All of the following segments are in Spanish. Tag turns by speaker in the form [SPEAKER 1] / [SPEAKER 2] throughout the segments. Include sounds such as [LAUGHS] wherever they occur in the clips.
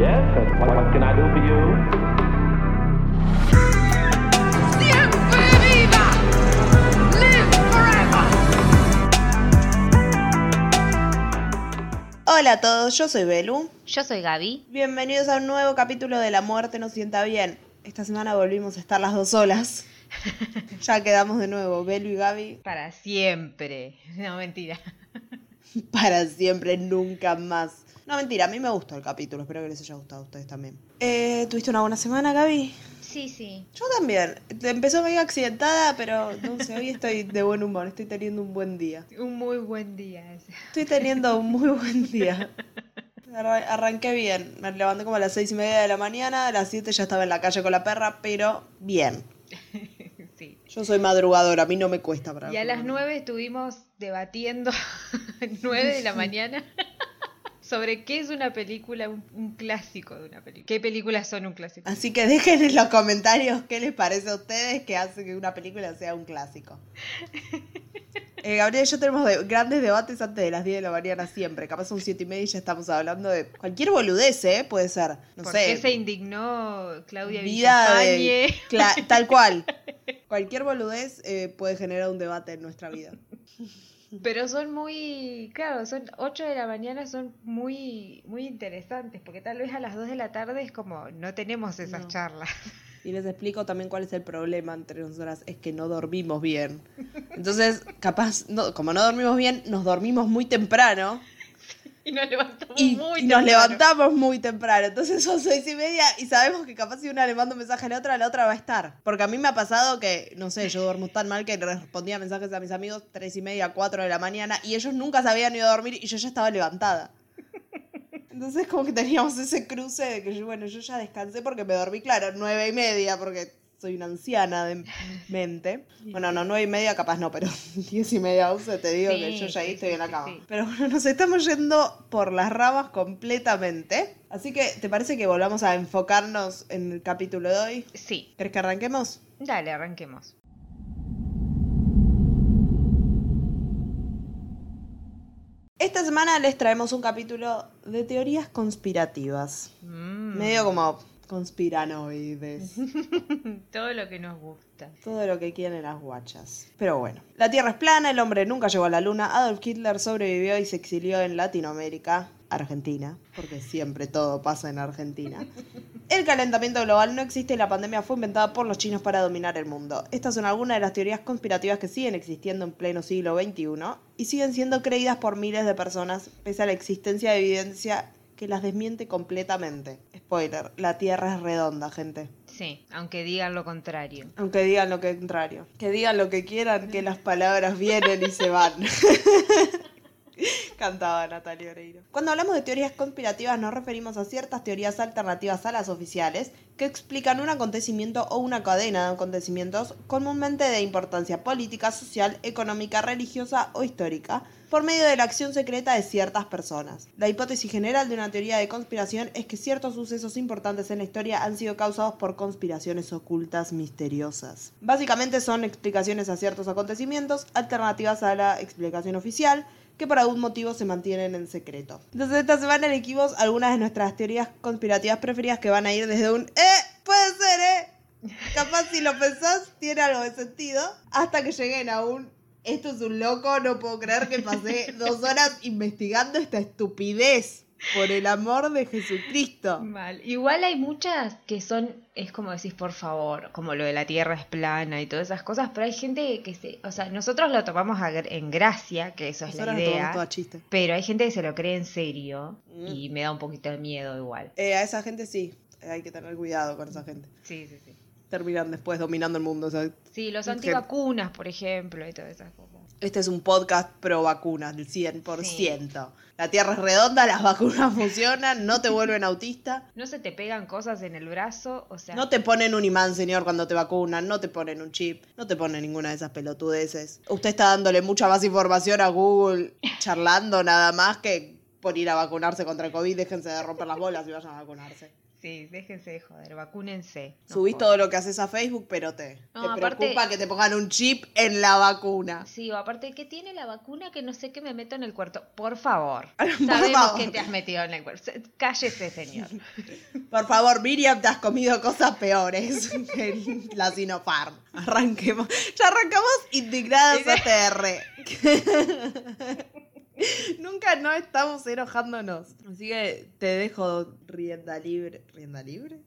[SPEAKER 1] Yes, what, what can I do for you?
[SPEAKER 2] ¡Siempre viva! ¡Live forever!
[SPEAKER 3] Hola a todos, yo soy Belu.
[SPEAKER 4] Yo soy Gaby.
[SPEAKER 3] Bienvenidos a un nuevo capítulo de La muerte nos sienta bien. Esta semana volvimos a estar las dos solas. [LAUGHS] ya quedamos de nuevo, Belu y Gaby,
[SPEAKER 4] Para siempre. No, mentira. [LAUGHS]
[SPEAKER 3] para siempre, nunca más. No, mentira, a mí me gustó el capítulo, espero que les haya gustado a ustedes también. Eh, ¿Tuviste una buena semana, Gaby?
[SPEAKER 4] Sí, sí.
[SPEAKER 3] Yo también. Empezó medio accidentada, pero no sé, hoy estoy de buen humor, estoy teniendo un buen día.
[SPEAKER 4] Un muy buen día ese.
[SPEAKER 3] Estoy teniendo un muy buen día. Arra- Arranqué bien. Me levanté como a las seis y media de la mañana. A las siete ya estaba en la calle con la perra, pero bien. [LAUGHS]
[SPEAKER 4] Sí.
[SPEAKER 3] Yo soy madrugadora, a mí no me cuesta para
[SPEAKER 4] Y a las nueve estuvimos debatiendo, [LAUGHS] nueve de la mañana, sobre qué es una película, un, un clásico de una película. ¿Qué películas son un clásico?
[SPEAKER 3] Así que dejen en los comentarios qué les parece a ustedes que hace que una película sea un clásico. [LAUGHS] Eh, Gabriel y yo tenemos de- grandes debates antes de las 10 de la mañana siempre. Capaz son 7 y media y ya estamos hablando de cualquier boludez, ¿eh? Puede ser. No
[SPEAKER 4] ¿Por
[SPEAKER 3] sé.
[SPEAKER 4] qué se indignó Claudia
[SPEAKER 3] vida de, tal cual. [LAUGHS] Cualquier boludez eh, puede generar un debate en nuestra vida. [LAUGHS]
[SPEAKER 4] Pero son muy, claro, son 8 de la mañana, son muy, muy interesantes, porque tal vez a las 2 de la tarde es como, no tenemos esas
[SPEAKER 3] No.
[SPEAKER 4] charlas.
[SPEAKER 3] Y les explico también cuál es el problema entre nosotras, es que no dormimos bien. Entonces, capaz, no, como no dormimos bien, nos dormimos muy temprano [LAUGHS]
[SPEAKER 4] Y nos levantamos
[SPEAKER 3] y,
[SPEAKER 4] muy
[SPEAKER 3] y nos
[SPEAKER 4] temprano.
[SPEAKER 3] levantamos muy temprano. Entonces son seis y media y sabemos que capaz si una le manda un mensaje a la otra, la otra va a estar. Porque a mí me ha pasado que, no sé, yo duermo tan mal que respondía mensajes a mis amigos tres y media, cuatro de la mañana y ellos nunca se habían ido a dormir y yo ya estaba levantada. Entonces como que teníamos ese cruce de que yo, bueno, yo ya descansé porque me dormí, claro, nueve y media porque soy una anciana de [LAUGHS] mente. Bueno, no, nueve y media capaz no, pero [LAUGHS] diez y media, once te digo que yo ya ahí
[SPEAKER 4] sí,
[SPEAKER 3] estoy
[SPEAKER 4] sí,
[SPEAKER 3] en la cama. Pero bueno, nos estamos yendo por las ramas completamente. Así que, ¿te parece que volvamos a enfocarnos en el capítulo de hoy?
[SPEAKER 4] Sí,
[SPEAKER 3] ¿Crees que arranquemos?
[SPEAKER 4] dale, arranquemos.
[SPEAKER 3] Esta semana les traemos un capítulo de teorías conspirativas.
[SPEAKER 4] Mm,
[SPEAKER 3] Medio como conspiranoides. [LAUGHS]
[SPEAKER 4] Todo lo que nos gusta.
[SPEAKER 3] Todo lo que quieren las guachas. Pero bueno, la Tierra es plana, el hombre nunca llegó a la Luna, Adolf Hitler sobrevivió y se exilió en Latinoamérica, Argentina, porque siempre todo pasa en Argentina. El calentamiento global no existe y la pandemia fue inventada por los chinos para dominar el mundo. Estas son algunas de las teorías conspirativas que siguen existiendo en pleno siglo XXI y siguen siendo creídas por miles de personas, pese a la existencia de evidencia que las desmiente completamente. Spoiler, la Tierra es redonda, gente.
[SPEAKER 4] Sí, aunque digan lo contrario.
[SPEAKER 3] Aunque digan lo contrario. Que digan lo que quieran, que las palabras vienen y se van. [LAUGHS] [LAUGHS] Cantaba Natalia Oreiro. Cuando hablamos de teorías conspirativas nos referimos a ciertas teorías alternativas a las oficiales que explican un acontecimiento o una cadena de acontecimientos comúnmente de importancia política, social, económica, religiosa o histórica por medio de la acción secreta de ciertas personas. La hipótesis general de una teoría de conspiración es que ciertos sucesos importantes en la historia han sido causados por conspiraciones ocultas misteriosas. Básicamente son explicaciones a ciertos acontecimientos alternativas a la explicación oficial que por algún motivo se mantienen en secreto. Entonces esta semana elegimos algunas de nuestras teorías conspirativas preferidas que van a ir desde un ¡Eh! Puede ser, ¿eh? Capaz si lo pensás tiene algo de sentido hasta que lleguen a un esto es un loco, no puedo creer que pasé dos horas investigando esta estupidez. Por el amor de Jesucristo.
[SPEAKER 4] Mal. Igual hay muchas que son, es como decís, por favor, como lo de la tierra es plana y todas esas cosas, pero hay gente que se, o sea, nosotros lo tomamos en gracia, que eso es
[SPEAKER 3] Nosotros
[SPEAKER 4] la idea,
[SPEAKER 3] todo a chiste.
[SPEAKER 4] pero hay gente que se lo cree en serio
[SPEAKER 3] Mm.
[SPEAKER 4] y me da un poquito de miedo igual.
[SPEAKER 3] Eh, a esa gente sí, hay que tener cuidado con esa gente.
[SPEAKER 4] Sí, sí, sí.
[SPEAKER 3] Terminan después dominando el mundo. o sea,
[SPEAKER 4] Sí, los
[SPEAKER 3] Gente-
[SPEAKER 4] antivacunas, por ejemplo, y todas esas cosas.
[SPEAKER 3] Este es un podcast pro vacunas, del 100%. La Tierra es redonda, las vacunas [LAUGHS] funcionan, no te vuelven autista.
[SPEAKER 4] No se te pegan cosas en el brazo, o sea,
[SPEAKER 3] No te ponen un imán, señor, cuando te vacunan, no te ponen un chip, no te ponen ninguna de esas pelotudeces. Usted está dándole mucha más información a Google charlando nada más que por ir a vacunarse contra el COVID, déjense de romper las bolas y vayan a vacunarse.
[SPEAKER 4] Sí, déjense de joder, vacúnense. No
[SPEAKER 3] Subís todo lo que haces a Facebook, pero te,
[SPEAKER 4] No,
[SPEAKER 3] te
[SPEAKER 4] aparte-
[SPEAKER 3] preocupa que te pongan un chip en la vacuna.
[SPEAKER 4] Sí, o aparte, ¿qué tiene la vacuna que no sé qué me meto en el cuarto? Por favor. [LAUGHS]
[SPEAKER 3] Por
[SPEAKER 4] Sabemos
[SPEAKER 3] favor.
[SPEAKER 4] que te has metido en el cuarto. Se- Cállese, señor. [LAUGHS]
[SPEAKER 3] Por favor, Miriam, te has comido cosas peores [LAUGHS] que la Sinopharm. Arranquemos. Ya arrancamos indignadas ATR. [LAUGHS] Nunca no estamos enojándonos. Así que te dejo rienda libre. ¿Rienda libre?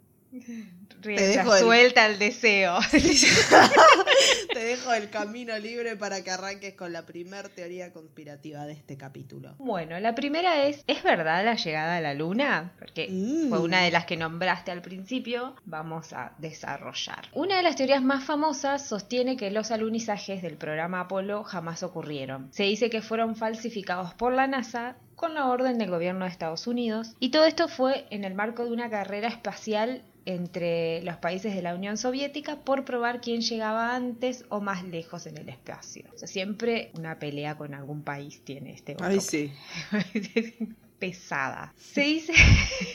[SPEAKER 4] Rienda
[SPEAKER 3] dejo el-
[SPEAKER 4] suelta el deseo. [LAUGHS]
[SPEAKER 3] Te dejo el camino libre para que arranques con la primer teoría conspirativa de este capítulo.
[SPEAKER 4] Bueno, la primera es, ¿es verdad la llegada a la luna? Porque
[SPEAKER 3] Mm.
[SPEAKER 4] fue una de las que nombraste al principio, vamos a desarrollar. Una de las teorías más famosas sostiene que los alunizajes del programa Apolo jamás ocurrieron. Se dice que fueron falsificados por la NASA con la orden del gobierno de Estados Unidos y todo esto fue en el marco de una carrera espacial entre los países de la Unión Soviética por probar quién llegaba antes o más lejos en el espacio. O sea, siempre una pelea con algún país tiene este otro
[SPEAKER 3] sí. [LAUGHS]
[SPEAKER 4] pesada. Se dice. [LAUGHS]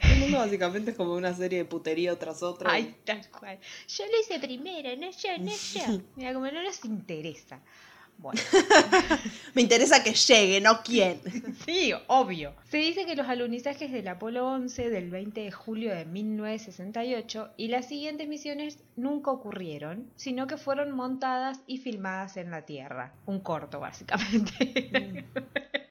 [SPEAKER 3] El mundo básicamente es como una serie de puterío tras otra.
[SPEAKER 4] Ay, tal cual. Yo lo hice primero, no yo, no yo. [LAUGHS] Mira, como no nos interesa. Bueno, [LAUGHS]
[SPEAKER 3] Me interesa que llegue, no quién. [LAUGHS]
[SPEAKER 4] sí, obvio. Se dice que los alunizajes del Apolo 11 del 20 de julio de 1968 y las siguientes misiones nunca ocurrieron, sino que fueron montadas y filmadas en la Tierra. Un corto, básicamente.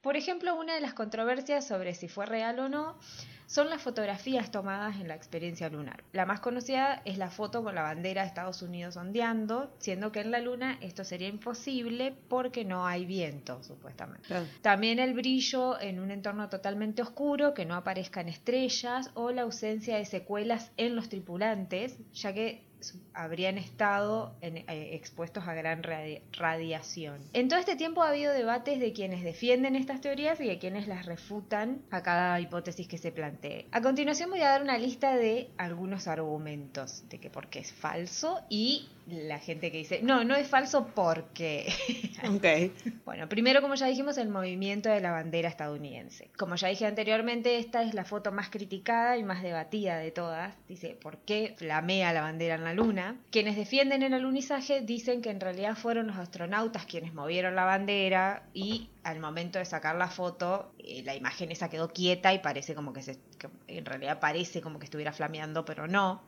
[SPEAKER 4] Por ejemplo, una de las controversias sobre si fue real o no son las fotografías tomadas en la experiencia lunar. La más conocida es la foto con la bandera de Estados Unidos ondeando, siendo que en la Luna esto sería imposible porque no hay viento, supuestamente. También el brillo en un entorno totalmente oscuro, que no aparezcan estrellas o la ausencia de secuelas en los tripulantes, ya que habrían estado en- eh, expuestos a gran radi- radiación. En todo este tiempo ha habido debates de quienes defienden estas teorías y de quienes las refutan a cada hipótesis que se plantee. A continuación voy a dar una lista de algunos argumentos de que por qué es falso y la gente que dice, no, no es falso porque... [LAUGHS]
[SPEAKER 3] Ok.
[SPEAKER 4] Bueno, primero, como ya dijimos, el movimiento de la bandera estadounidense. Como ya dije anteriormente, esta es la foto más criticada y más debatida de todas. Dice, ¿por qué flamea la bandera en la luna? Quienes defienden el alunizaje dicen que en realidad fueron los astronautas quienes movieron la bandera y al momento de sacar la foto, eh, la imagen esa quedó quieta y parece como que se... que en realidad parece como que estuviera flameando, pero no.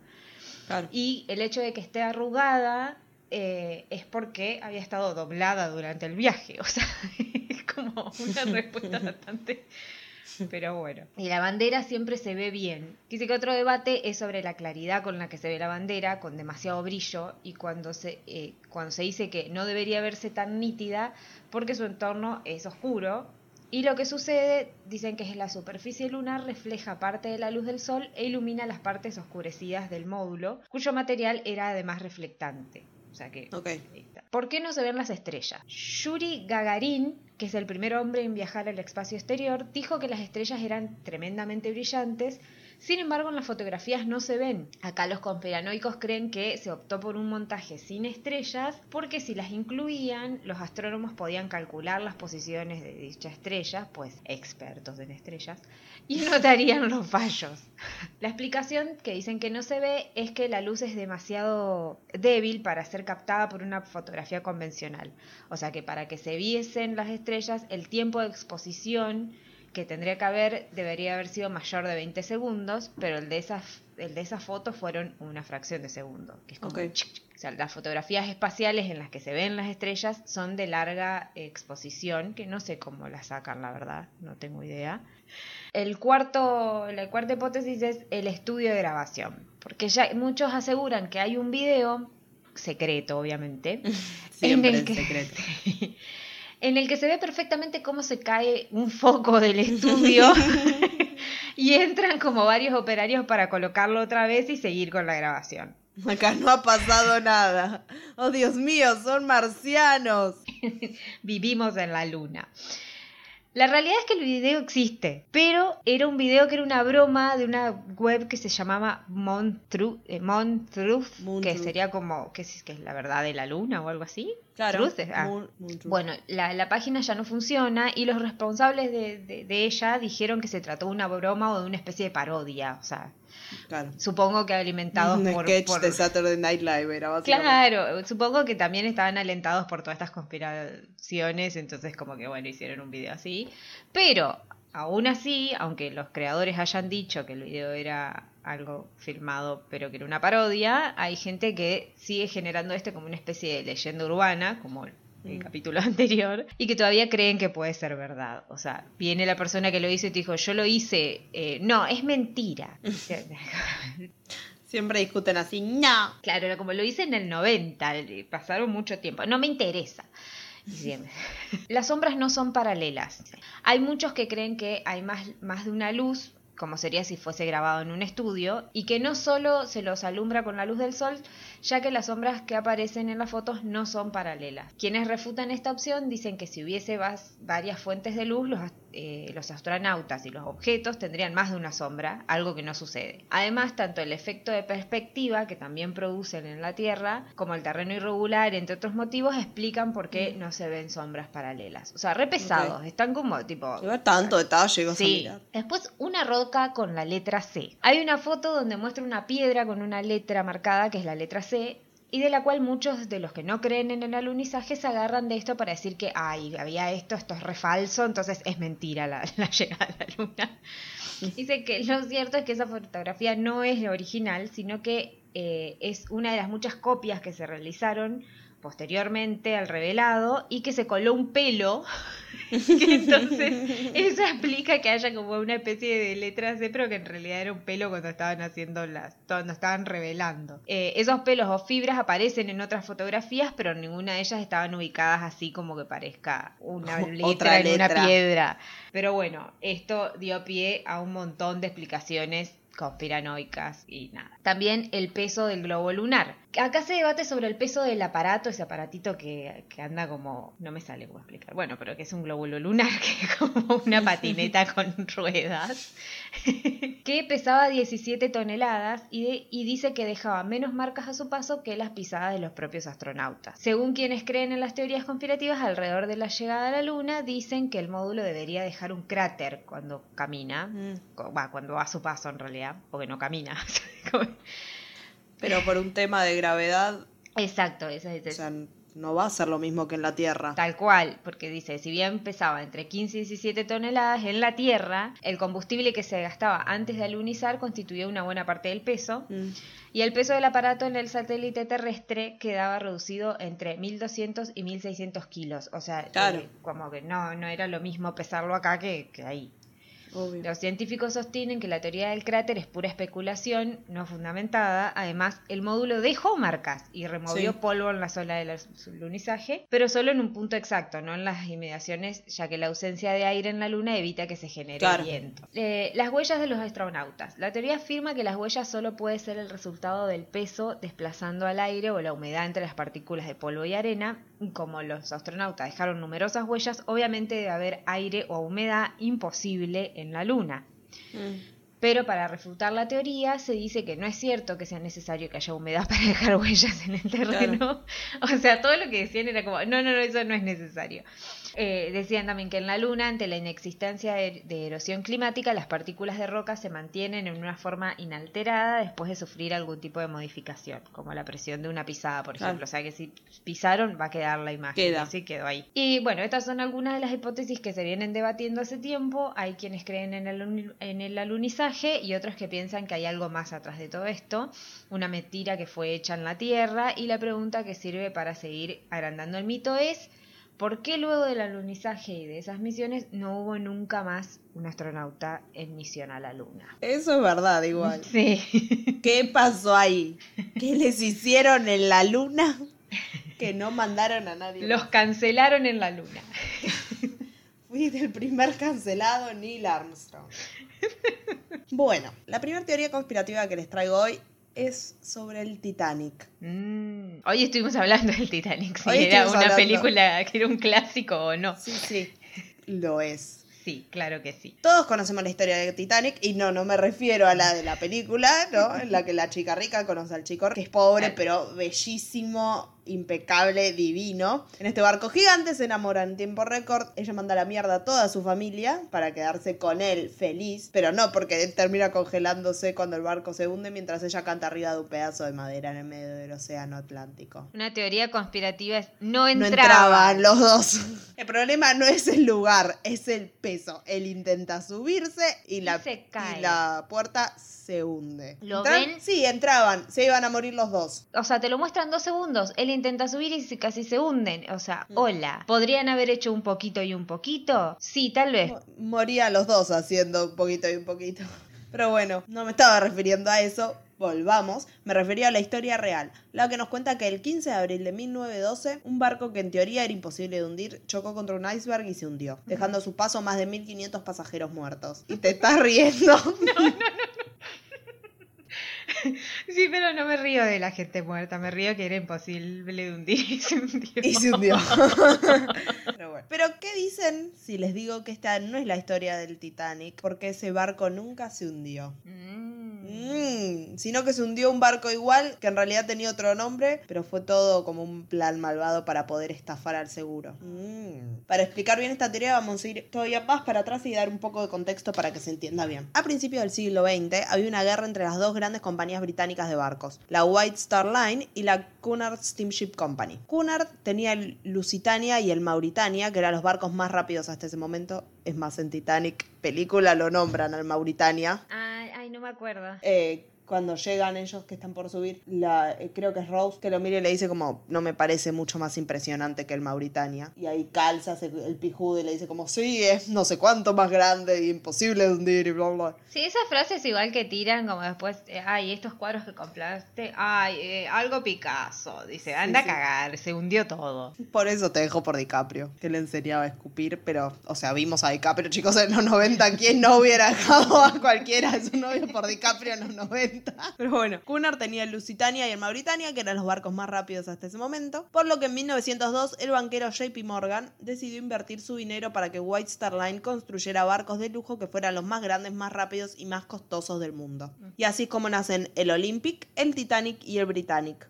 [SPEAKER 3] Claro.
[SPEAKER 4] Y el hecho de que esté arrugada eh, es porque había estado doblada durante el viaje. [LAUGHS] O sea, es como una respuesta [LAUGHS] bastante... Pero bueno. Y la bandera siempre se ve bien. Dice que otro debate es sobre la claridad con la que se ve la bandera, con demasiado brillo, y cuando se, eh, cuando se dice que no debería verse tan nítida porque su entorno es oscuro. Y lo que sucede, dicen que es la superficie lunar refleja parte de la luz del sol e ilumina las partes oscurecidas del módulo, cuyo material era además reflectante. O sea que
[SPEAKER 3] Ok.
[SPEAKER 4] Ahí está. ¿Por qué no se ven las estrellas? Yuri Gagarin, que es el primer hombre en viajar al espacio exterior, dijo que las estrellas eran tremendamente brillantes, sin embargo en las fotografías no se ven. Acá los conspiranoicos creen que se optó por un montaje sin estrellas porque si las incluían, los astrónomos podían calcular las posiciones de dicha estrella, pues expertos en estrellas, y notarían los fallos. La explicación que dicen que no se ve es que la luz es demasiado débil para ser captada por una fotografía convencional. O sea que para que se viesen las estrellas, el tiempo de exposición que tendría que haber debería haber sido mayor de 20 segundos, pero el de esas el de esas fotos fueron una fracción de segundo, que es como. O sea, las fotografías espaciales en las que se ven las estrellas son de larga exposición, que no sé cómo las sacan, la verdad, no tengo idea. El cuarto, la cuarta hipótesis es el estudio de grabación, porque ya muchos aseguran que hay un video secreto, obviamente, [LAUGHS]
[SPEAKER 3] Siempre
[SPEAKER 4] en el
[SPEAKER 3] en
[SPEAKER 4] que-
[SPEAKER 3] secreto. [LAUGHS]
[SPEAKER 4] En el que se ve perfectamente cómo se cae un foco del estudio [LAUGHS] y entran como varios operarios para colocarlo otra vez y seguir con la grabación.
[SPEAKER 3] Acá no ha pasado nada. Oh, Dios mío, son marcianos. [LAUGHS]
[SPEAKER 4] Vivimos en la luna. La realidad es que el video existe, pero era un video que era una broma de una web que se llamaba Montru- eh, Montruth, que
[SPEAKER 3] Montruth.
[SPEAKER 4] sería como, ¿qué es, que es la verdad de la luna o algo así?
[SPEAKER 3] Claro.
[SPEAKER 4] Truth, ah. Bueno, la, la página ya no funciona y los responsables de, de- de ella dijeron que se trató de una broma o de una especie de parodia. O sea,
[SPEAKER 3] claro.
[SPEAKER 4] supongo que alimentados
[SPEAKER 3] Un
[SPEAKER 4] por...
[SPEAKER 3] sketch
[SPEAKER 4] por-
[SPEAKER 3] de Saturday Night Live era.
[SPEAKER 4] Claro, supongo que también estaban alentados por todas estas conspiraciones, entonces como que bueno, hicieron un video así. Pero aún así, aunque los creadores hayan dicho que el video era algo filmado pero que era una parodia, hay gente que sigue generando esto como una especie de leyenda urbana, como el el
[SPEAKER 3] Mm.
[SPEAKER 4] capítulo [LAUGHS] anterior, y que todavía creen que puede ser verdad. O sea, viene la persona que lo hizo y te dijo, yo lo hice, eh, no, es mentira. [LAUGHS]
[SPEAKER 3] Siempre discuten así, no.
[SPEAKER 4] Claro, como lo hice en el 90, eh, pasaron mucho tiempo, no me interesa. [LAUGHS] Las sombras no son paralelas. Hay muchos que creen que hay más, más de una luz, como sería si fuese grabado en un estudio, y que no solo se los alumbra con la luz del sol, ya que las sombras que aparecen en las fotos no son paralelas. Quienes refutan esta opción dicen que si hubiese varias fuentes de luz, los, eh, los astronautas y los objetos tendrían más de una sombra, algo que no sucede. Además, tanto el efecto de perspectiva que también producen en la Tierra, como el terreno irregular, entre otros motivos, explican por qué no se ven sombras paralelas. O sea, re pesados,
[SPEAKER 3] Ok.
[SPEAKER 4] están como tipo...
[SPEAKER 3] Lleva tanto detalle, vas a
[SPEAKER 4] Sí.
[SPEAKER 3] mirar.
[SPEAKER 4] Después una roca con la letra C. Hay una foto donde muestra una piedra con una letra marcada que es la letra C y de la cual muchos de los que no creen en el alunizaje se agarran de esto para decir que, ay, había esto, esto es re falso, entonces es mentira la, [LAUGHS] la llegada a la luna. Dice que lo cierto es que esa fotografía no es la original, sino que eh, es una de las muchas copias que se realizaron posteriormente al revelado y que se coló un pelo. [LAUGHS] que entonces eso explica que haya como una especie de letra C, pero que en realidad era un pelo cuando estaban haciendo las, cuando estaban revelando. Eh, esos pelos o fibras aparecen en otras fotografías, pero ninguna de ellas estaban ubicadas así como que parezca una [LAUGHS] letra
[SPEAKER 3] Otra
[SPEAKER 4] en una
[SPEAKER 3] letra.
[SPEAKER 4] piedra. Pero bueno, esto dio pie a un montón de explicaciones conspiranoicas y nada. También el peso del globo lunar. Acá se debate sobre el peso del aparato, ese aparatito que, que anda como... No me sale cómo explicar. Bueno, pero que es un glóbulo lunar, [LAUGHS] que es como una patineta con ruedas, [LAUGHS] que pesaba 17 toneladas y, de- y dice que dejaba menos marcas a su paso que las pisadas de los propios astronautas. Según quienes creen en las teorías conspirativas, alrededor de la llegada a la Luna, dicen que el módulo debería dejar un cráter cuando camina,
[SPEAKER 3] Mm.
[SPEAKER 4] cuando va a su paso en realidad, porque no camina. [LAUGHS]
[SPEAKER 3] Pero por un tema de gravedad,
[SPEAKER 4] Exacto, ese es
[SPEAKER 3] o sea, no va a ser lo mismo que en la Tierra.
[SPEAKER 4] Tal cual, porque dice, si bien pesaba entre 15 y 17 toneladas en la Tierra, el combustible que se gastaba antes de alunizar constituía una buena parte del peso,
[SPEAKER 3] Mm.
[SPEAKER 4] y el peso del aparato en el satélite terrestre quedaba reducido entre 1200 y 1600 kilos. O sea,
[SPEAKER 3] Claro.
[SPEAKER 4] eh, como que no, no era lo mismo pesarlo acá que, que ahí.
[SPEAKER 3] Obvio.
[SPEAKER 4] Los científicos sostienen que la teoría del cráter es pura especulación, no fundamentada. Además, el módulo dejó marcas y removió
[SPEAKER 3] Sí.
[SPEAKER 4] polvo en la zona del alunizaje, pero solo en un punto exacto, no en las inmediaciones, ya que la ausencia de aire en la Luna evita que se genere
[SPEAKER 3] Claro.
[SPEAKER 4] viento. Eh, las huellas de los astronautas. La teoría afirma que las huellas solo puede ser el resultado del peso desplazando al aire o la humedad entre las partículas de polvo y arena. Como los astronautas dejaron numerosas huellas, obviamente debe haber aire o humedad imposible en la Luna.
[SPEAKER 3] Mm.
[SPEAKER 4] Pero para refutar la teoría se dice que no es cierto que sea necesario que haya humedad [LAUGHS] para dejar huellas en el terreno. [LAUGHS] O sea, todo lo que decían era como, no, no, no, eso no es necesario. Eh, decían también que en la Luna, ante la inexistencia de, de erosión climática, las partículas de roca se mantienen en una forma inalterada después de sufrir algún tipo de modificación, como la presión de una pisada, por
[SPEAKER 3] Claro.
[SPEAKER 4] ejemplo. O sea que si pisaron va a quedar la imagen.
[SPEAKER 3] Queda.
[SPEAKER 4] Así quedó ahí. Y bueno, estas son algunas de las hipótesis que se vienen debatiendo hace tiempo. Hay quienes creen en el, en el alunizaje y otros que piensan que hay algo más atrás de todo esto. Una mentira que fue hecha en la Tierra. Y la pregunta que sirve para seguir agrandando el mito es... ¿Por qué luego del alunizaje y de esas misiones no hubo nunca más un astronauta en misión a la Luna?
[SPEAKER 3] Eso es verdad, igual.
[SPEAKER 4] Sí.
[SPEAKER 3] ¿Qué pasó ahí? ¿Qué les hicieron en la luna? Que no mandaron a nadie.
[SPEAKER 4] Los cancelaron en la Luna. [LAUGHS]
[SPEAKER 3] Fui el primer cancelado Neil Armstrong. Bueno, la primera teoría conspirativa que les traigo hoy es sobre el Titanic.
[SPEAKER 4] Mm. Hoy estuvimos hablando del Titanic, si
[SPEAKER 3] Hoy
[SPEAKER 4] era una
[SPEAKER 3] hablando.
[SPEAKER 4] película que era un clásico o no.
[SPEAKER 3] Sí, sí. Lo es.
[SPEAKER 4] Sí, claro que sí.
[SPEAKER 3] Todos conocemos la historia de Titanic y no, no me refiero a la de la película, ¿no? En la que la chica rica conoce al chico que es pobre,
[SPEAKER 4] Claro.
[SPEAKER 3] pero bellísimo impecable, divino. En este barco gigante se enamoran en tiempo récord. Ella manda a la mierda a toda su familia para quedarse con él feliz, pero no porque él termina congelándose cuando el barco se hunde mientras ella canta arriba de un pedazo de madera en el medio del océano Atlántico.
[SPEAKER 4] Una teoría conspirativa es no
[SPEAKER 3] No
[SPEAKER 4] entraban.
[SPEAKER 3] entraban los dos. El problema no es el lugar, es el peso. Él intenta subirse y la,
[SPEAKER 4] se cae.
[SPEAKER 3] y la puerta se hunde.
[SPEAKER 4] ¿Lo ven?
[SPEAKER 3] Sí, entraban. Se iban a morir los dos.
[SPEAKER 4] O sea, te lo muestran dos segundos. Él intenta subir y casi se hunden. O sea,
[SPEAKER 3] Mm.
[SPEAKER 4] hola. ¿Podrían haber hecho un poquito y un poquito? Sí, tal vez.
[SPEAKER 3] Mo- Morían los dos haciendo un poquito y un poquito. [LAUGHS] Pero bueno, no me estaba refiriendo a eso. Volvamos, me refería a la historia real, la que nos cuenta que el 15 de abril de 1912, un barco que en teoría era imposible de hundir chocó contra un iceberg y se hundió, dejando a su paso más de 1500 pasajeros muertos. Y te estás riendo. [LAUGHS] [LAUGHS]
[SPEAKER 4] Sí, pero no me río de la gente muerta. Me río que era imposible de hundir y se hundió.
[SPEAKER 3] Y se hundió. [LAUGHS] Pero bueno. Pero ¿qué dicen si les digo que esta no es la historia del Titanic? Porque ese barco nunca se hundió.
[SPEAKER 4] Mm.
[SPEAKER 3] Mm, sino que se hundió un barco igual, que en realidad tenía otro nombre, pero fue todo como un plan malvado para poder estafar al seguro. Mm. Para explicar bien esta teoría vamos a ir todavía más para atrás y dar un poco de contexto para que se entienda bien. A principios del siglo XX había una guerra entre las dos grandes compañías británicas de barcos, la White Star Line y la Cunard Steamship Company. Cunard tenía el Lusitania y el Mauritania, que eran los barcos más rápidos hasta ese momento. Es más, en Titanic película lo nombran al Mauritania.
[SPEAKER 4] Ay, ay, no me acuerdo.
[SPEAKER 3] Eh, cuando llegan ellos que están por subir, la, eh, creo que es Rose que lo mira y le dice como, no me parece mucho más impresionante que el Mauritania. Y ahí calza se- el pijudo y le dice como, sí, es no sé cuánto más grande y imposible de hundir y bla, bla.
[SPEAKER 4] Sí, esas frases igual que tiran como después, eh, ay, estos cuadros que compraste, ay, eh, algo Picasso, dice, anda
[SPEAKER 3] sí.
[SPEAKER 4] a cagar, se hundió todo.
[SPEAKER 3] Por eso te dejo por DiCaprio, que le enseñaba a escupir, pero, o sea, vimos a DiCaprio, chicos, en los 90, ¿quién no hubiera dejado a cualquiera de su novio por DiCaprio en los 90? [LAUGHS] Pero bueno, Cunard tenía el Lusitania y el Mauritania, que eran los barcos más rápidos hasta ese momento, por lo que en 1902 el banquero JP Morgan decidió invertir su dinero para que White Star Line construyera barcos de lujo que fueran los más grandes, más rápidos y más costosos del mundo. Y así es como nacen el Olympic, el Titanic y el Britannic.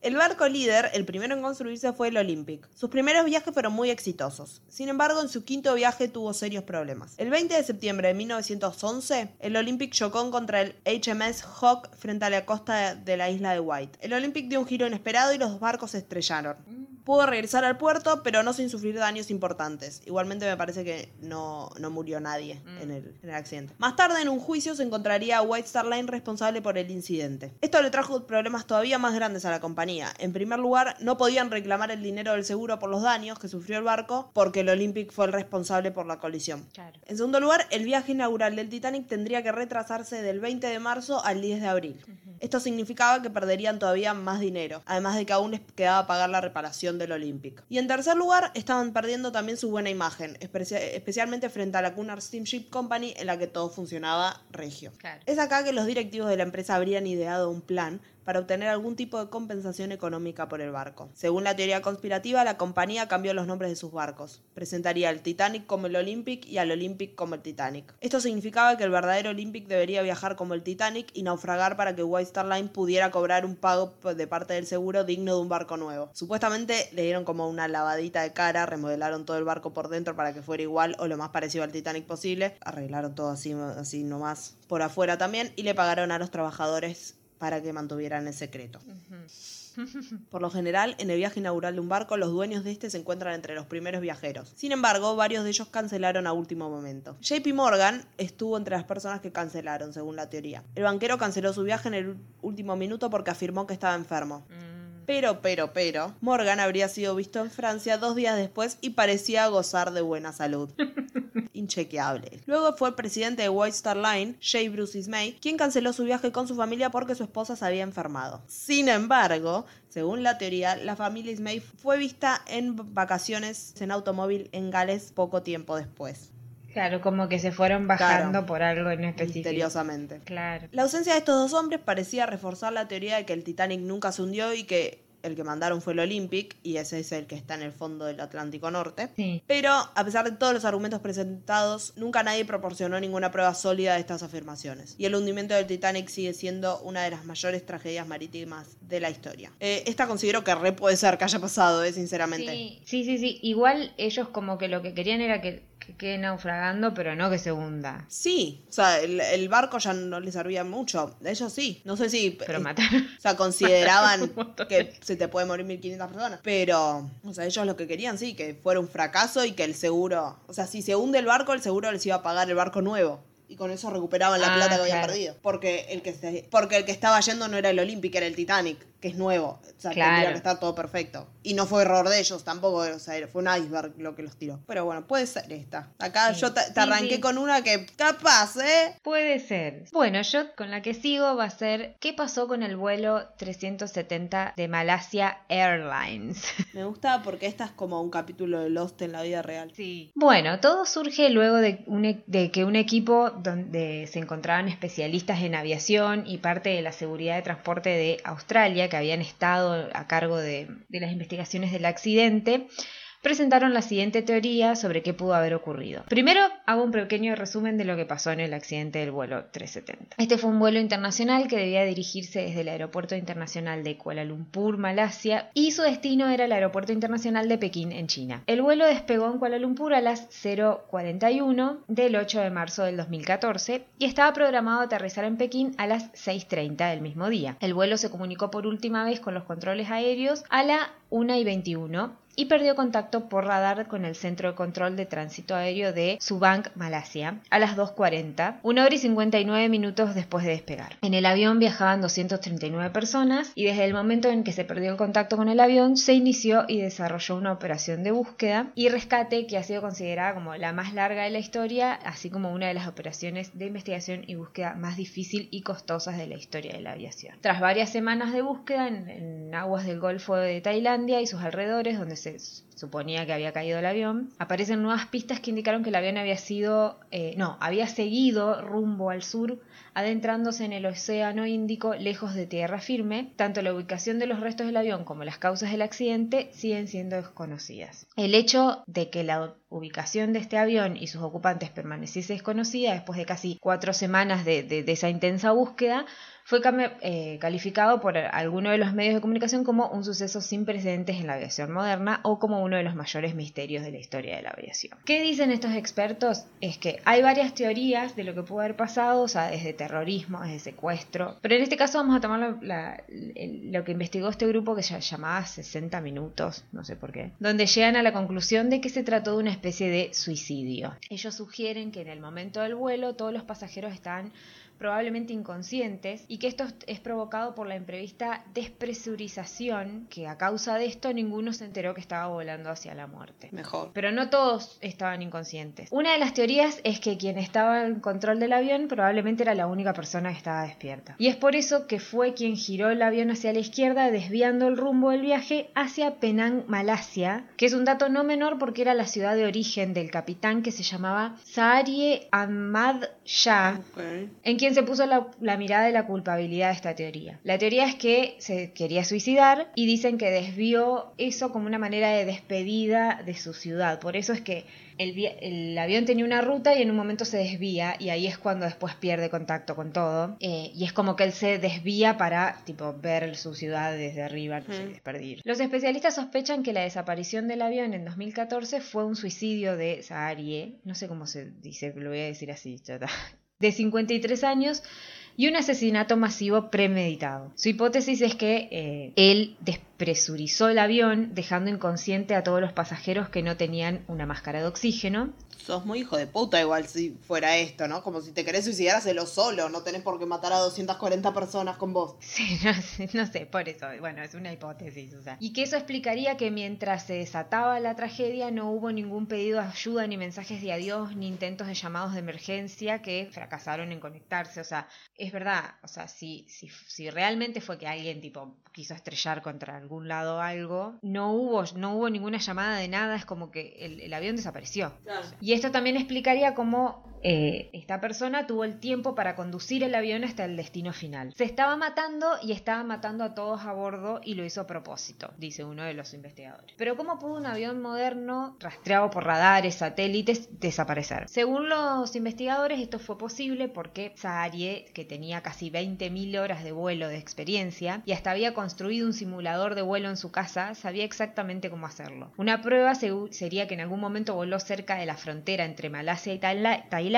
[SPEAKER 3] El barco líder, el primero en construirse, fue el Olympic. Sus primeros viajes fueron muy exitosos. Sin embargo, en su quinto viaje tuvo serios problemas. El 20 de septiembre de 1911, el Olympic chocó contra el HMS Hawk frente a la costa de la isla de White. El Olympic dio un giro inesperado y los dos barcos se estrellaron. Pudo regresar al puerto, pero no sin sufrir daños importantes. Igualmente me parece que no, no murió nadie en, el, en el accidente. Más tarde, en un juicio, se encontraría a White Star Line responsable por el incidente. Esto le trajo problemas todavía más grandes a la compañía. En primer lugar, no podían reclamar el dinero del seguro por los daños que sufrió el barco, porque el Olympic fue el responsable por la colisión.
[SPEAKER 4] Claro.
[SPEAKER 3] En segundo lugar, el viaje inaugural del Titanic tendría que retrasarse del 20 de marzo al 10 de abril. Esto significaba que perderían todavía más dinero, además de que aún les quedaba pagar la reparación del Olympic. Y en tercer lugar, estaban perdiendo también su buena imagen, especia- especialmente frente a la Cunard Steamship Company en la que todo funcionaba regio.
[SPEAKER 4] Claro.
[SPEAKER 3] Es acá que los directivos de la empresa habrían ideado un plan para obtener algún tipo de compensación económica por el barco. Según la teoría conspirativa, la compañía cambió los nombres de sus barcos. Presentaría al Titanic como el Olympic y al Olympic como el Titanic. Esto significaba que el verdadero Olympic debería viajar como el Titanic y naufragar para que White Star Line pudiera cobrar un pago de parte del seguro digno de un barco nuevo. Supuestamente le dieron como una lavadita de cara, remodelaron todo el barco por dentro para que fuera igual o lo más parecido al Titanic posible, arreglaron todo así, así nomás por afuera también y le pagaron a los trabajadores para que mantuvieran el secreto. [LAUGHS] Por lo general, en el viaje inaugural de un barco, los dueños de este se encuentran entre los primeros viajeros. Sin embargo, varios de ellos cancelaron a último momento. JP Morgan estuvo entre las personas que cancelaron, según la teoría. El banquero canceló su viaje en el último minuto porque afirmó que estaba enfermo.
[SPEAKER 4] Mm,
[SPEAKER 3] Pero, pero, pero, Morgan habría sido visto en Francia dos días después y parecía gozar de buena salud. [LAUGHS] Inchequeable. Luego fue el presidente de White Star Line, J. Bruce Ismay, quien canceló su viaje con su familia porque su esposa se había enfermado. Sin embargo, según la teoría, la familia Ismay fue vista en vacaciones en automóvil en Gales poco tiempo después,
[SPEAKER 4] Claro, como que se fueron bajando
[SPEAKER 3] Claro.
[SPEAKER 4] por algo en específico.
[SPEAKER 3] misteriosamente.
[SPEAKER 4] Claro.
[SPEAKER 3] La ausencia de estos dos hombres parecía reforzar la teoría de que el Titanic nunca se hundió y que el que mandaron fue el Olympic y ese es el que está en el fondo del Atlántico Norte.
[SPEAKER 4] Sí.
[SPEAKER 3] Pero, a pesar de todos los argumentos presentados, nunca nadie proporcionó ninguna prueba sólida de estas afirmaciones. Y el hundimiento del Titanic sigue siendo una de las mayores tragedias marítimas de la historia. Eh, esta considero que re puede ser que haya pasado, eh, sinceramente.
[SPEAKER 4] Sí, sí, sí, sí. Igual ellos como que lo que querían era que, que quede naufragando, pero no que se hunda.
[SPEAKER 3] Sí, o sea, el, el barco ya no les servía mucho. Ellos sí. No sé si.
[SPEAKER 4] Pero
[SPEAKER 3] eh,
[SPEAKER 4] mataron.
[SPEAKER 3] O sea, consideraban [LAUGHS] que se te puede morir 1500 personas. Pero, o sea, ellos lo que querían, sí, que fuera un fracaso y que el seguro. O sea, si se hunde el barco, el seguro les iba a pagar el barco nuevo. Y con eso recuperaban la
[SPEAKER 4] Ah,
[SPEAKER 3] plata que habían
[SPEAKER 4] claro.
[SPEAKER 3] perdido. Porque el que se- porque el que estaba yendo no era el Olympic, era el Titanic, que es nuevo. O sea,
[SPEAKER 4] Claro.
[SPEAKER 3] tendría que estar todo perfecto. Y no fue error de ellos tampoco, o sea, fue un iceberg lo que los tiró. Pero bueno, puede ser esta. Acá
[SPEAKER 4] Sí.
[SPEAKER 3] yo te, arranqué
[SPEAKER 4] sí.
[SPEAKER 3] con una que capaz, ¿eh?
[SPEAKER 4] Puede ser. Bueno, yo con la que sigo va a ser ¿Qué pasó con el vuelo 370 de Malasia Airlines? [LAUGHS]
[SPEAKER 3] Me gusta porque esta es como un capítulo de Lost en la vida real.
[SPEAKER 4] Sí. Bueno, todo surge luego de, un e- de que un equipo donde se encontraban especialistas en aviación y parte de la seguridad de transporte de Australia, que habían estado a cargo de, las investigaciones del accidente, presentaron la siguiente teoría sobre qué pudo haber ocurrido. Primero, hago un pequeño resumen de lo que pasó en el accidente del vuelo 370. Este fue un vuelo internacional que debía dirigirse desde el Aeropuerto Internacional de Kuala Lumpur, Malasia, y su destino era el Aeropuerto Internacional de Pekín, en China. El vuelo despegó en Kuala Lumpur a las 0.41 del 8 de marzo del 2014 y estaba programado a aterrizar en Pekín a las 6.30 del mismo día. El vuelo se comunicó por última vez con los controles aéreos a la 1 y 21 y perdió contacto por radar con el Centro de Control de Tránsito Aéreo de Subang, Malasia, a las 2.40, 1 hora y 59 minutos después de despegar. En el avión viajaban 239 personas y desde el momento en que se perdió el contacto con el avión se inició y desarrolló una operación de búsqueda y rescate que ha sido considerada como la más larga de la historia, así como una de las operaciones de investigación y búsqueda más difícil y costosas de la historia de la aviación. Tras varias semanas de búsqueda en, en aguas del Golfo de Tailandia y sus alrededores, donde se suponía que había caído el avión, aparecen nuevas pistas que indicaron que el avión había sido, eh, no, había seguido rumbo al sur, adentrándose en el Océano Índico lejos de tierra firme. Tanto la ubicación de los restos del avión como las causas del accidente siguen siendo desconocidas. El hecho de que la ubicación de este avión y sus ocupantes permaneciese desconocida después de casi cuatro semanas de, de- de esa intensa búsqueda fue eh, calificado por algunos de los medios de comunicación como un suceso sin precedentes en la aviación moderna o como uno de los mayores misterios de la historia de la aviación. ¿Qué dicen estos expertos? Es que hay varias teorías de lo que pudo haber pasado, o sea, desde terrorismo, desde secuestro, pero en este caso vamos a tomar lo que investigó este grupo que se llamaba 60 minutos, no sé por qué, donde llegan a la conclusión de que se trató de una especie de suicidio. Ellos sugieren que en el momento del vuelo todos los pasajeros estaban probablemente inconscientes y que esto es provocado por la imprevista despresurización que a causa de esto ninguno se enteró que estaba volando hacia la muerte.
[SPEAKER 3] Mejor.
[SPEAKER 4] Pero no todos estaban inconscientes. Una de las teorías es que quien estaba en control del avión probablemente era la única persona que estaba despierta. Y es por eso que fue quien giró el avión hacia la izquierda, desviando el rumbo del viaje hacia Penang, Malasia, que es un dato no menor porque era la ciudad de origen del capitán que se llamaba Saarie Ahmad Shah, en quien se puso la, la mirada de la culpabilidad de esta teoría. La teoría es que se quería suicidar y dicen que desvió eso como una manera de despedida de su ciudad. Por eso es que el, vi- el avión tenía una ruta y en un momento se desvía y ahí es cuando después pierde contacto con todo. Eh, y es como que él se desvía para tipo ver su ciudad desde arriba, no sé, desperdir. Los especialistas sospechan que la desaparición del avión en 2014 fue un suicidio de Saarie, no sé cómo se dice, lo voy a decir así, está de 53 años y un asesinato masivo premeditado. Su hipótesis es que eh, él despresurizó el avión dejando inconsciente a todos los pasajeros que no tenían una máscara de oxígeno.
[SPEAKER 3] Sos muy hijo de puta igual si fuera esto, ¿no? Como si te querés suicidar, hacelo solo. No tenés por qué matar a 240 personas con vos. [LAUGHS]
[SPEAKER 4] Sí, no sé, no sé, por eso, bueno, es una hipótesis, o sea. Y que eso explicaría que mientras se desataba la tragedia no hubo ningún pedido de ayuda, ni mensajes de adiós, ni intentos de llamados de emergencia que fracasaron en conectarse, o sea, es verdad, o sea, si, si, si realmente fue que alguien tipo quiso estrellar contra algún lado algo, no hubo, no hubo ninguna llamada de nada, es como que el, el avión desapareció. Y esto también explicaría cómo eh, esta persona tuvo el tiempo para conducir el avión hasta el destino final. Se estaba matando y estaba matando a todos a bordo y lo hizo a propósito, dice uno de los investigadores. Pero ¿cómo pudo un avión moderno, rastreado por radares, satélites, desaparecer? Según los investigadores, esto fue posible porque Saharie, que tenía casi 20.000 horas de vuelo de experiencia y hasta había construido un simulador de vuelo en su casa, sabía exactamente cómo hacerlo. Una prueba sería que en algún momento voló cerca de la frontera entre Malasia y Tailandia,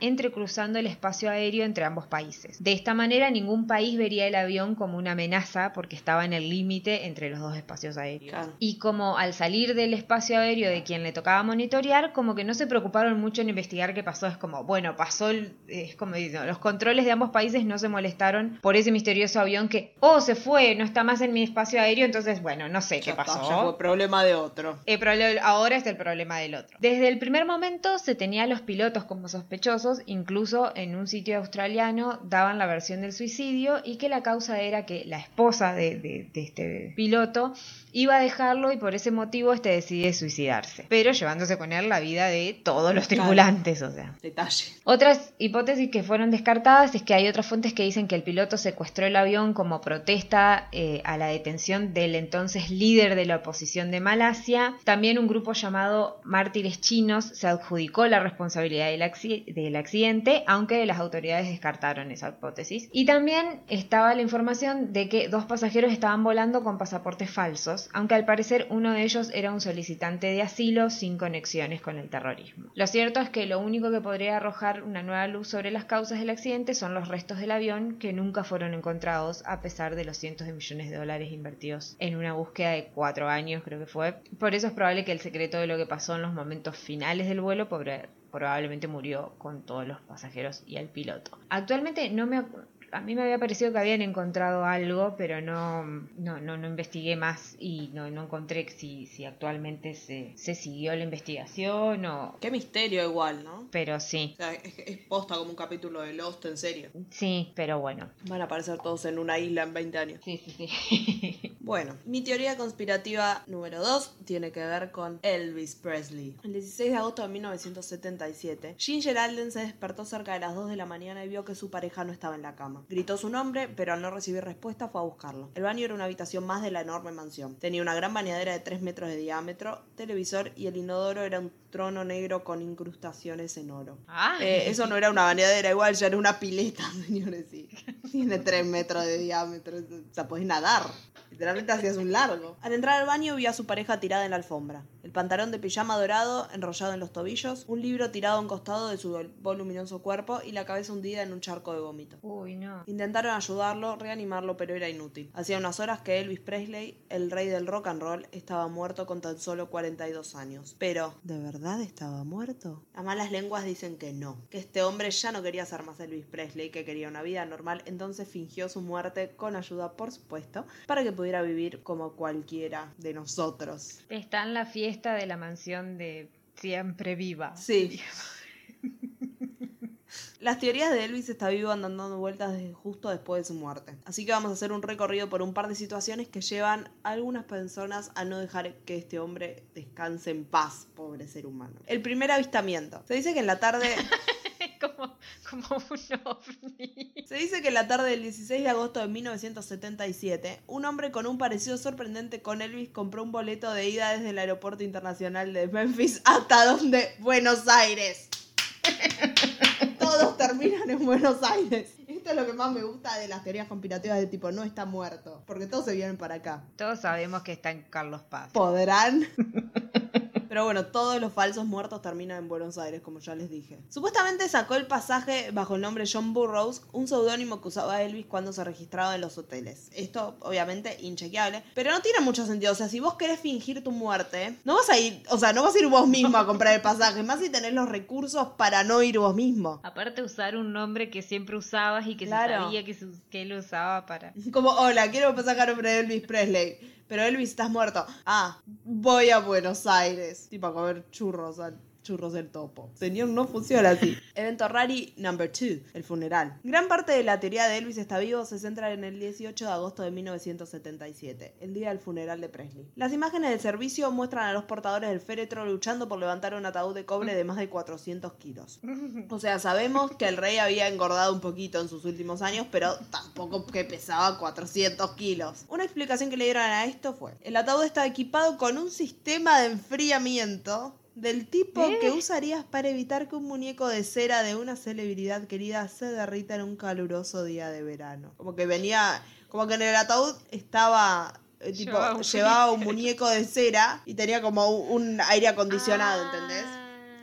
[SPEAKER 4] entrecruzando el espacio aéreo entre ambos países. De esta manera, ningún país vería el avión como una amenaza porque estaba en el límite entre los dos espacios aéreos.
[SPEAKER 3] Claro.
[SPEAKER 4] Y como al salir del espacio aéreo de quien le tocaba monitorear, como que no se preocuparon mucho en investigar qué pasó. Es como, bueno, pasó, el, es como dicen, los controles de ambos países no se molestaron por ese misterioso avión que, oh, se fue, no está más en mi espacio aéreo, entonces, bueno, no sé qué
[SPEAKER 3] Ya está,
[SPEAKER 4] pasó.
[SPEAKER 3] ya fue problema de otro.
[SPEAKER 4] El problema ahora es el problema del otro. Desde el primer momento se tenía a los pilotos como sospechosos, incluso en un sitio australiano daban la versión del suicidio y que la causa era que la esposa de, este piloto iba a dejarlo y por ese motivo este decide suicidarse, pero llevándose con él la vida de todos los tripulantes, o sea.
[SPEAKER 3] Detalle.
[SPEAKER 4] Otras hipótesis que fueron descartadas es que hay otras fuentes que dicen que el piloto secuestró el avión como protesta eh, a la detención del entonces líder de la oposición de Malasia. También un grupo llamado Mártires Chinos se adjudicó la responsabilidad del, del accidente, aunque las autoridades descartaron esa hipótesis. Y también estaba la información de que dos pasajeros estaban volando con pasaportes falsos, aunque al parecer uno de ellos era un solicitante de asilo sin conexiones con el terrorismo. Lo cierto es que lo único que podría arrojar una nueva luz sobre las causas del accidente son los restos del avión que nunca fueron encontrados a pesar de los cientos de millones de dólares invertidos en una búsqueda de cuatro años creo que fue. Por eso es probable que el secreto de lo que pasó en los momentos finales del vuelo probablemente murió con todos los pasajeros y el piloto. Actualmente no me a mí me había parecido que habían encontrado algo, pero no, no, no, no investigué más y no, no encontré si, si actualmente se, se siguió la investigación o...
[SPEAKER 3] Qué misterio igual, ¿no?
[SPEAKER 4] Pero sí,
[SPEAKER 3] O sea, es, es posta como un capítulo de Lost, en serio.
[SPEAKER 4] sí, pero bueno.
[SPEAKER 3] Van a aparecer todos en una isla en 20 años.
[SPEAKER 4] Sí, sí, sí. [LAUGHS]
[SPEAKER 3] Bueno, mi teoría conspirativa número 2 tiene que ver con Elvis Presley. El 16 de agosto de 1977, Ginger Alden se despertó cerca de las 2 de la mañana y vio que su pareja no estaba en la cama. Gritó su nombre, pero al no recibir respuesta fue a buscarlo. El baño era una habitación más de la enorme mansión. Tenía una gran bañadera de 3 metros de diámetro, televisor y el inodoro era un trono negro con incrustaciones en oro.
[SPEAKER 4] Ah,
[SPEAKER 3] Eh, eso no era una bañadera igual, ya era una pileta, [LAUGHS] señores. Sí. Tiene 3 metros de diámetro. O sea, podés nadar. Literalmente hacías un largo. Al entrar al baño vio a su pareja tirada en la alfombra. El pantalón de pijama dorado enrollado en los tobillos, un libro tirado a un costado de su vol- voluminoso cuerpo y la cabeza hundida en un charco de vómito.
[SPEAKER 4] Uy, no.
[SPEAKER 3] Intentaron ayudarlo, reanimarlo, pero era inútil. Hacía unas horas que Elvis Presley, el rey del rock and roll, estaba muerto con tan solo 42 años. Pero, ¿de verdad estaba muerto? Las malas lenguas dicen que no, que este hombre ya no quería ser más Elvis Presley, que quería una vida normal, entonces fingió su muerte con ayuda, por supuesto, para que pudiera vivir como cualquiera de nosotros.
[SPEAKER 4] Está en la fiesta de la mansión de Siempre Viva.
[SPEAKER 3] Sí. Las teorías de Elvis está vivo andan dando vueltas desde justo después de su muerte. Así que vamos a hacer un recorrido por un par de situaciones que llevan a algunas personas a no dejar que este hombre descanse en paz, pobre ser humano. El primer avistamiento. Se dice que en la tarde... [LAUGHS]
[SPEAKER 4] como, como un ovni.
[SPEAKER 3] Se dice que en la tarde del 16 de agosto de 1977, un hombre con un parecido sorprendente con Elvis compró un boleto de ida desde el aeropuerto internacional de Memphis hasta donde Buenos Aires. [LAUGHS] Terminan en Buenos Aires. [LAUGHS] Esto es lo que más me gusta de las teorías conspirativas de tipo no está muerto, porque todos se vienen para acá.
[SPEAKER 4] Todos sabemos que está en Carlos Paz.
[SPEAKER 3] ¿Podrán? [LAUGHS] Pero bueno, todos los falsos muertos terminan en Buenos Aires, como ya les dije. Supuestamente sacó el pasaje bajo el nombre John Burroughs, un seudónimo que usaba Elvis cuando se registraba en los hoteles. Esto, obviamente, inchequeable, pero no tiene mucho sentido. O sea, si vos querés fingir tu muerte, no vas a ir, o sea, no vas a ir vos mismo a comprar el pasaje, más si tenés los recursos para no ir vos mismo.
[SPEAKER 4] Aparte usar un nombre que siempre usabas y que
[SPEAKER 3] Claro.
[SPEAKER 4] se sabía que, su- que él usaba para...
[SPEAKER 3] Como, hola, quiero un pasaje a nombre de Elvis Presley. Pero Elvis, estás muerto. Ah, voy a Buenos Aires. Tipo a comer churros al churros del topo. Señor, no funciona así. [LAUGHS] Evento Rari number 2, el funeral. Gran parte de la teoría de Elvis está vivo se centra en el 18 de agosto de 1977, el día del funeral de Presley. Las imágenes del servicio muestran a los portadores del féretro luchando por levantar un ataúd de cobre de más de 400 kilos. [LAUGHS] O sea, sabemos que el rey había engordado un poquito en sus últimos años, pero tampoco que pesaba 400 kilos. Una explicación que le dieron a esto fue, el ataúd está equipado con un sistema de enfriamiento del tipo
[SPEAKER 4] ¿Eh?
[SPEAKER 3] que usarías para evitar que un muñeco de cera de una celebridad querida se derrita en un caluroso día de verano. Como que venía, como que en el ataúd estaba... eh, Tipo,
[SPEAKER 4] Llevaba
[SPEAKER 3] llevaba
[SPEAKER 4] un
[SPEAKER 3] muñeco de cera y tenía como un, un aire acondicionado, ¿entendés?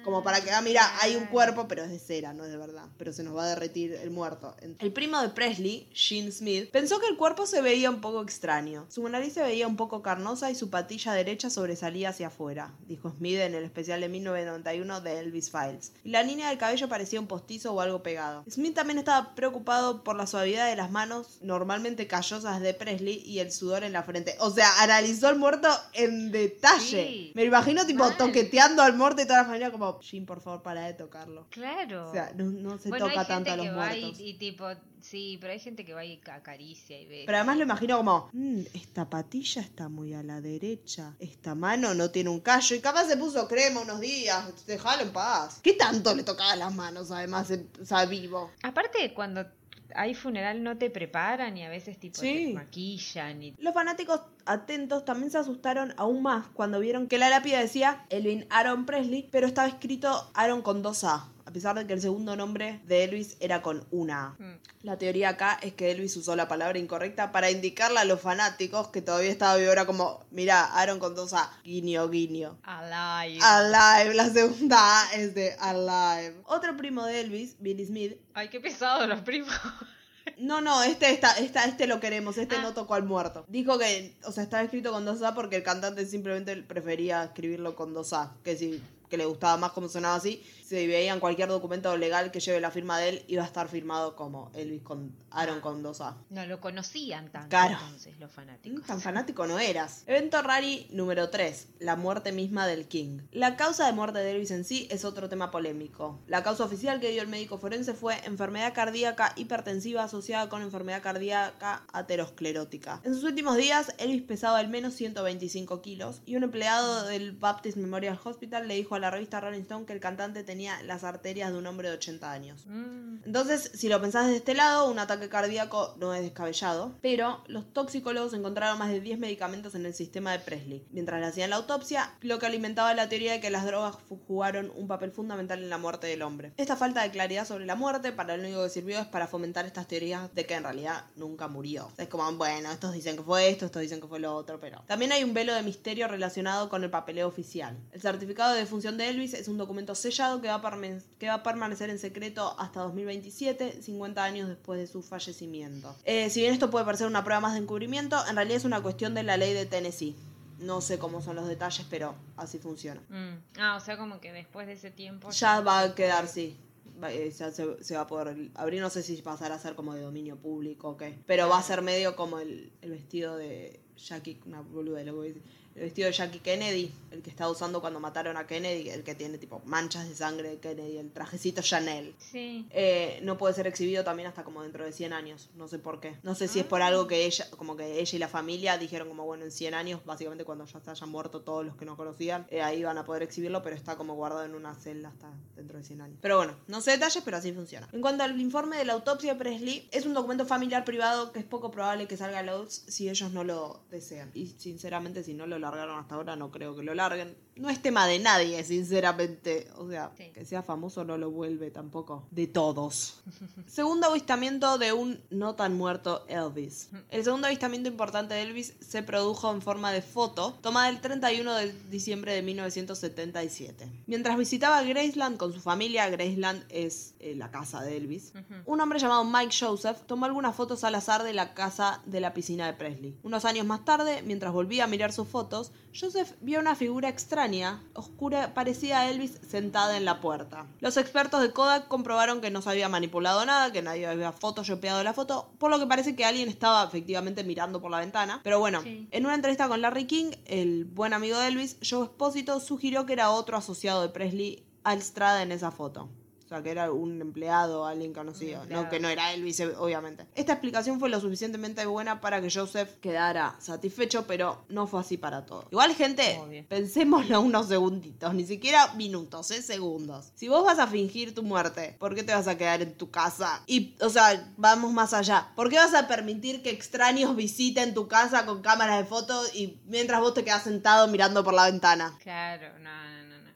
[SPEAKER 3] Como para que, ah, mira, hay un cuerpo, pero es de cera, no es de verdad. Pero se nos va a derretir el muerto. El primo de Presley, Gene Smith, pensó que el cuerpo se veía un poco extraño. Su nariz se veía un poco carnosa y su patilla derecha sobresalía hacia afuera, dijo Smith en el especial de 1991 de Elvis Files. Y la línea del cabello parecía un postizo o algo pegado. Smith también estaba preocupado por la suavidad de las manos normalmente callosas de Presley y el sudor en la frente. O sea, analizó al muerto en detalle.
[SPEAKER 4] Sí.
[SPEAKER 3] Me imagino tipo
[SPEAKER 4] Mal.
[SPEAKER 3] toqueteando al muerto y toda la familia como, Jim, por favor, para de tocarlo.
[SPEAKER 4] Claro.
[SPEAKER 3] O sea, no, no se
[SPEAKER 4] bueno,
[SPEAKER 3] toca
[SPEAKER 4] hay
[SPEAKER 3] tanto a los
[SPEAKER 4] que va y,
[SPEAKER 3] muertos.
[SPEAKER 4] y tipo, sí, pero hay gente que va y acaricia y ve.
[SPEAKER 3] Pero además lo imagino como, "Mm, esta patilla está muy a la derecha, esta mano no tiene un callo y capaz se puso crema unos días, dejalo en paz. ¿Qué tanto le tocaba las manos además, o sea, vivo?
[SPEAKER 4] Aparte, cuando hay funeral no te preparan y a veces tipo
[SPEAKER 3] Sí.
[SPEAKER 4] te maquillan y
[SPEAKER 3] Los fanáticos atentos también se asustaron aún más cuando vieron que la lápida decía Elvin Aaron Presley, pero estaba escrito Aaron con dos A, a pesar de que el segundo nombre de Elvis era con una A.
[SPEAKER 4] Mm.
[SPEAKER 3] La teoría acá es que Elvis usó la palabra incorrecta para indicarle a los fanáticos que todavía estaba vivo. Era como, mira, Aaron con dos A, guiño, guiño.
[SPEAKER 4] alive.
[SPEAKER 3] Alive, la segunda A es de Alive. Otro primo de Elvis, Billy Smith.
[SPEAKER 4] Ay, qué pesado los primos. [LAUGHS]
[SPEAKER 3] No, no, este está, esta, este lo queremos, este
[SPEAKER 4] Ah.
[SPEAKER 3] no tocó al muerto. Dijo que, o sea, estaba escrito con dos A porque el cantante simplemente prefería escribirlo con dos A. Que si que le gustaba más como sonaba así, si veían cualquier documento legal que lleve la firma de él, iba a estar firmado como Elvis con Aaron con dos A.
[SPEAKER 4] No lo conocían tanto
[SPEAKER 3] Claro.
[SPEAKER 4] entonces los fanáticos.
[SPEAKER 3] Tan fanático no eras. Evento Rari número 3. La muerte misma del King. La causa de muerte de Elvis en sí es otro tema polémico. La causa oficial que dio el médico forense fue enfermedad cardíaca hipertensiva asociada con enfermedad cardíaca aterosclerótica. En sus últimos días, Elvis pesaba al menos 125 kilos y un empleado del Baptist Memorial Hospital le dijo a la revista Rolling Stone que el cantante tenía las arterias de un hombre de 80 años.
[SPEAKER 4] Mm.
[SPEAKER 3] Entonces, si lo pensás desde este lado, un ataque cardíaco no es descabellado, pero los toxicólogos encontraron más de 10 medicamentos en el sistema de Presley. Mientras le hacían la autopsia, lo que alimentaba la teoría de que las drogas jugaron un papel fundamental en la muerte del hombre. Esta falta de claridad sobre la muerte, para lo único que sirvió es para fomentar estas teorías de que en realidad nunca murió. Es como, bueno, estos dicen que fue esto, estos dicen que fue lo otro, pero... También hay un velo de misterio relacionado con el papeleo oficial. El certificado de defunción de Elvis es un documento sellado que va que va a permanecer en secreto hasta 2027, 50 años después de su fallecimiento. Eh, si bien esto puede parecer una prueba más de encubrimiento, en realidad es una cuestión de la ley de Tennessee. No sé cómo son los detalles, pero así funciona.
[SPEAKER 4] Mm. Ah, o sea, como que después de ese tiempo.
[SPEAKER 3] Ya va a quedar, sí. Eh, Ya se, se va a poder abrir. No sé si pasará a ser como de dominio público o qué. Pero va a ser medio como el, el vestido de Jackie. Una boluda, lo voy a decir. El vestido de Jackie Kennedy, el que estaba usando cuando mataron a Kennedy, el que tiene tipo manchas de sangre de Kennedy, el trajecito Chanel.
[SPEAKER 4] Sí.
[SPEAKER 3] Eh, no puede ser exhibido también hasta como dentro de 100 años. No sé por qué. No sé si es por algo que ella, como que ella y la familia dijeron como, bueno, en 100 años, básicamente cuando ya se hayan muerto todos los que no conocían, eh, ahí van a poder exhibirlo, pero está como guardado en una celda hasta dentro de 100 años. Pero bueno, no sé detalles, pero así funciona. En cuanto al informe de la autopsia de Presley, es un documento familiar privado que es poco probable que salga a la luz si ellos no lo desean. Y sinceramente, si no lo largaron hasta ahora, no creo que lo larguen. No es tema de nadie, sinceramente. O sea,
[SPEAKER 4] Sí.
[SPEAKER 3] que sea famoso no lo vuelve tampoco. De todos. [LAUGHS] Segundo avistamiento de un no tan muerto Elvis. El segundo avistamiento importante de Elvis se produjo en forma de foto, tomada el 31 de diciembre de 1977. Mientras visitaba Graceland con su familia, Graceland es eh, la casa de Elvis, un hombre llamado Mike Joseph tomó algunas fotos al azar de la casa de la piscina de Presley. Unos años más tarde, mientras volvía a mirar sus fotos, Joseph vio una figura extraña, oscura, parecida a Elvis, sentada en la puerta. Los expertos de Kodak comprobaron que no se había manipulado nada, que nadie había photoshopeado la foto, por lo que parece que alguien estaba efectivamente mirando por la ventana. Pero bueno,
[SPEAKER 4] Sí.
[SPEAKER 3] en una entrevista con Larry King, el buen amigo de Elvis, Joe Espósito sugirió que era otro asociado de Presley a Estrada en esa foto. Sea, que era un empleado, alguien conocido. No, que no era Elvis, obviamente. Esta explicación fue lo suficientemente buena para que Joseph quedara satisfecho, pero no fue así para todos. Igual, gente,
[SPEAKER 4] Obvio.
[SPEAKER 3] pensémoslo unos segunditos, ni siquiera minutos, eh, segundos. Si vos vas a fingir tu muerte, ¿por qué te vas a quedar en tu casa? Y, o sea, vamos más allá. ¿Por qué vas a permitir que extraños visiten tu casa con cámaras de fotos y mientras vos te quedas sentado mirando por la ventana?
[SPEAKER 4] Claro, no.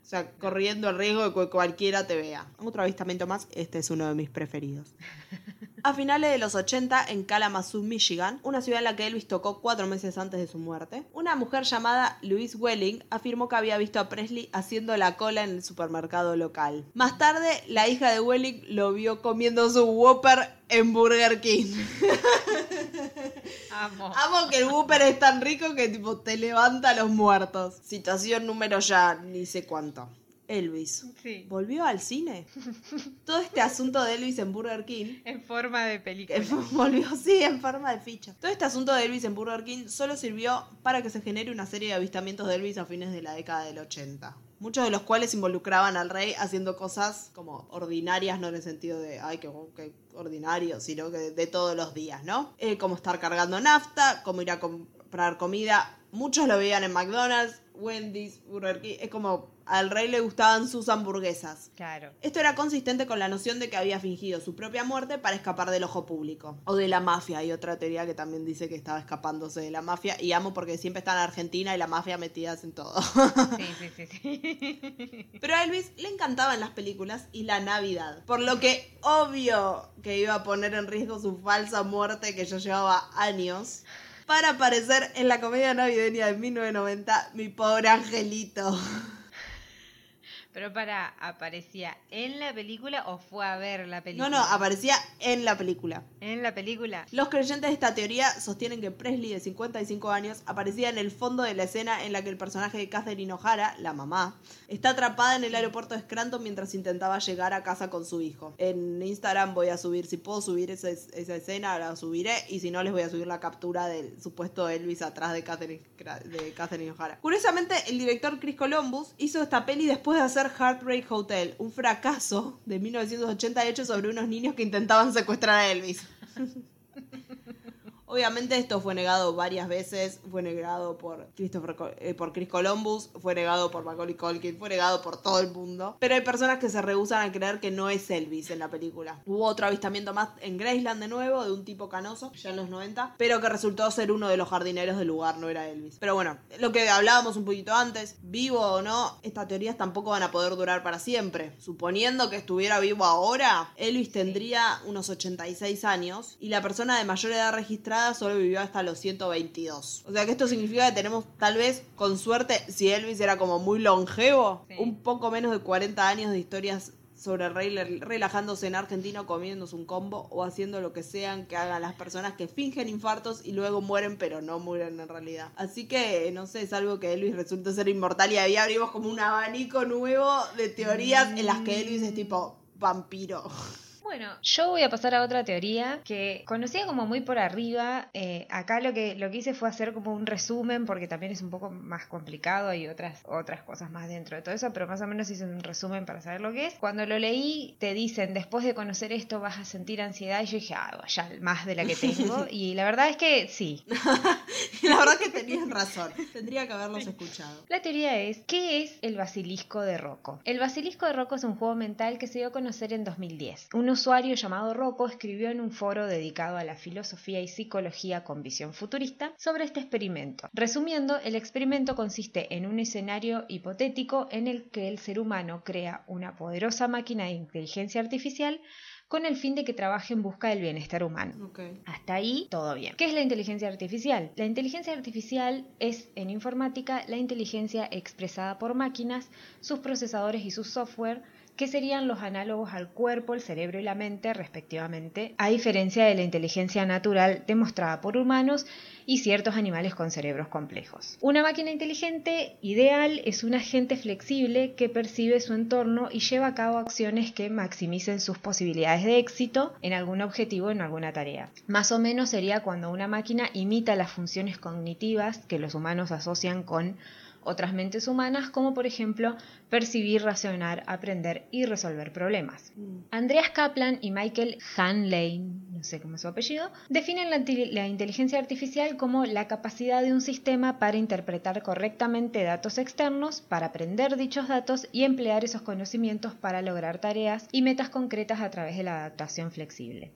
[SPEAKER 3] O sea, corriendo el riesgo de que cualquiera te vea. Otro avistamiento más, este es uno de mis preferidos. A finales de los 80, en Kalamazoo, Michigan, una ciudad en la que Elvis tocó cuatro meses antes de su muerte, una mujer llamada Louise Welling afirmó que había visto a Presley haciendo la cola en el supermercado local. Más tarde, la hija de Welling lo vio comiendo su Whopper en Burger King. [LAUGHS]
[SPEAKER 4] Amo.
[SPEAKER 3] Amo que el Whopper es tan rico que tipo te levanta a los muertos. Situación número ya, ni sé cuánto. Elvis.
[SPEAKER 4] Sí.
[SPEAKER 3] ¿Volvió al cine? [LAUGHS] Todo este asunto de Elvis en Burger King.
[SPEAKER 4] En forma de película. [LAUGHS]
[SPEAKER 3] Volvió, sí, en forma de ficha. Todo este asunto de Elvis en Burger King solo sirvió para que se genere una serie de avistamientos de Elvis a fines de la década del 80. Muchos de los cuales involucraban al rey haciendo cosas como ordinarias, no en el sentido de, ay, qué, qué ordinario, sino que de, de todos los días, ¿no? Eh, como estar cargando nafta, como ir a comprar comida. Muchos lo veían en McDonald's, Wendy's, Burger King. Es como al rey le gustaban sus hamburguesas.
[SPEAKER 4] Claro.
[SPEAKER 3] Esto era consistente con la noción de que había fingido su propia muerte para escapar del ojo público. O de la mafia. Hay otra teoría que también dice que estaba escapándose de la mafia. Y amo porque siempre está en Argentina y la mafia metidas en todo.
[SPEAKER 4] Sí, sí, sí, sí. [LAUGHS]
[SPEAKER 3] Pero a Elvis le encantaban las películas y la Navidad. Por lo que obvio que iba a poner en riesgo su falsa muerte que yo llevaba años. Para aparecer en la comedia navideña de 1990, Mi pobre angelito.
[SPEAKER 4] Pero para, ¿aparecía en la película o fue a ver la
[SPEAKER 3] No,
[SPEAKER 4] película?
[SPEAKER 3] no, aparecía en la película.
[SPEAKER 4] En la película.
[SPEAKER 3] Los creyentes de esta teoría sostienen que Presley, de 55 años, aparecía en el fondo de la escena en la que el personaje de Catherine O'Hara, la mamá, está atrapada en el aeropuerto de Scranton mientras intentaba llegar a casa con su hijo. En Instagram voy a subir, si puedo subir esa, esa escena, la subiré, y si no, les voy a subir la captura del supuesto Elvis atrás de Catherine, de Catherine O'Hara. Curiosamente, el director Chris Columbus hizo esta peli después de hacer Heartbreak Hotel, un fracaso de 1988 sobre unos niños que intentaban secuestrar a Elvis. Obviamente esto fue negado varias veces, fue negado por Christopher eh, por Chris Columbus, fue negado por Macaulay Culkin, fue negado por todo el mundo. Pero hay personas que se rehusan a creer que no es Elvis en la película. Hubo otro avistamiento más en Graceland de nuevo de un tipo canoso, ya en los 90, pero que resultó ser uno de los jardineros del lugar, no era Elvis. Pero bueno, lo que hablábamos un poquito antes, vivo o no, estas teorías tampoco van a poder durar para siempre. Suponiendo que estuviera vivo ahora, Elvis tendría unos 86 años y la persona de mayor edad registrada solo vivió hasta los 122. O sea que esto significa que tenemos tal vez, con suerte, si Elvis era como muy longevo,
[SPEAKER 4] Sí.
[SPEAKER 3] un poco menos de 40 años de historias sobre el rey relajándose en Argentina, comiéndose un combo o haciendo lo que sean que hagan las personas que fingen infartos y luego mueren, pero no mueren en realidad. Así que, no sé, es algo que Elvis resulta ser inmortal y ahí abrimos como un abanico nuevo de teorías en las que Elvis es tipo vampiro.
[SPEAKER 4] Bueno, yo voy a pasar a otra teoría que conocía como muy por arriba. Eh, acá lo que, lo que hice fue hacer como un resumen porque también es un poco más complicado y otras, otras cosas más dentro de todo eso, pero más o menos hice un resumen para saber lo que es. Cuando lo leí te dicen, después de conocer esto vas a sentir ansiedad y yo dije, ah, ya más de la que tengo. [LAUGHS] y la verdad es que sí. [LAUGHS]
[SPEAKER 3] La verdad que tenías razón. Tendría que haberlos escuchado.
[SPEAKER 4] La teoría es, ¿qué es el basilisco de Rocco? El basilisco de Rocco es un juego mental que se dio a conocer en 2010. Un usuario llamado Rocco escribió en un foro dedicado a la filosofía y psicología con visión futurista sobre este experimento. Resumiendo, el experimento consiste en un escenario hipotético en el que el ser humano crea una poderosa máquina de inteligencia artificial con el fin de que trabaje en busca del bienestar humano. Hasta ahí todo bien. ¿Qué es la inteligencia artificial? La inteligencia artificial es en informática la inteligencia expresada por máquinas, sus procesadores y su software, que serían los análogos al cuerpo, el cerebro y la mente respectivamente, a diferencia de la inteligencia natural demostrada por humanos y ciertos animales con cerebros complejos. Una máquina inteligente ideal es un agente flexible que percibe su entorno y lleva a cabo acciones que maximicen sus posibilidades de éxito en algún objetivo en alguna tarea. Más o menos sería cuando una máquina imita las funciones cognitivas que los humanos asocian con otras mentes humanas, como por ejemplo percibir, racionar, aprender y resolver problemas. Andreas Kaplan y Michael Hanley, no sé cómo es su apellido, definen la, intel- la inteligencia artificial como la capacidad de un sistema para interpretar correctamente datos externos, para aprender dichos datos y emplear esos conocimientos para lograr tareas y metas concretas a través de la adaptación flexible.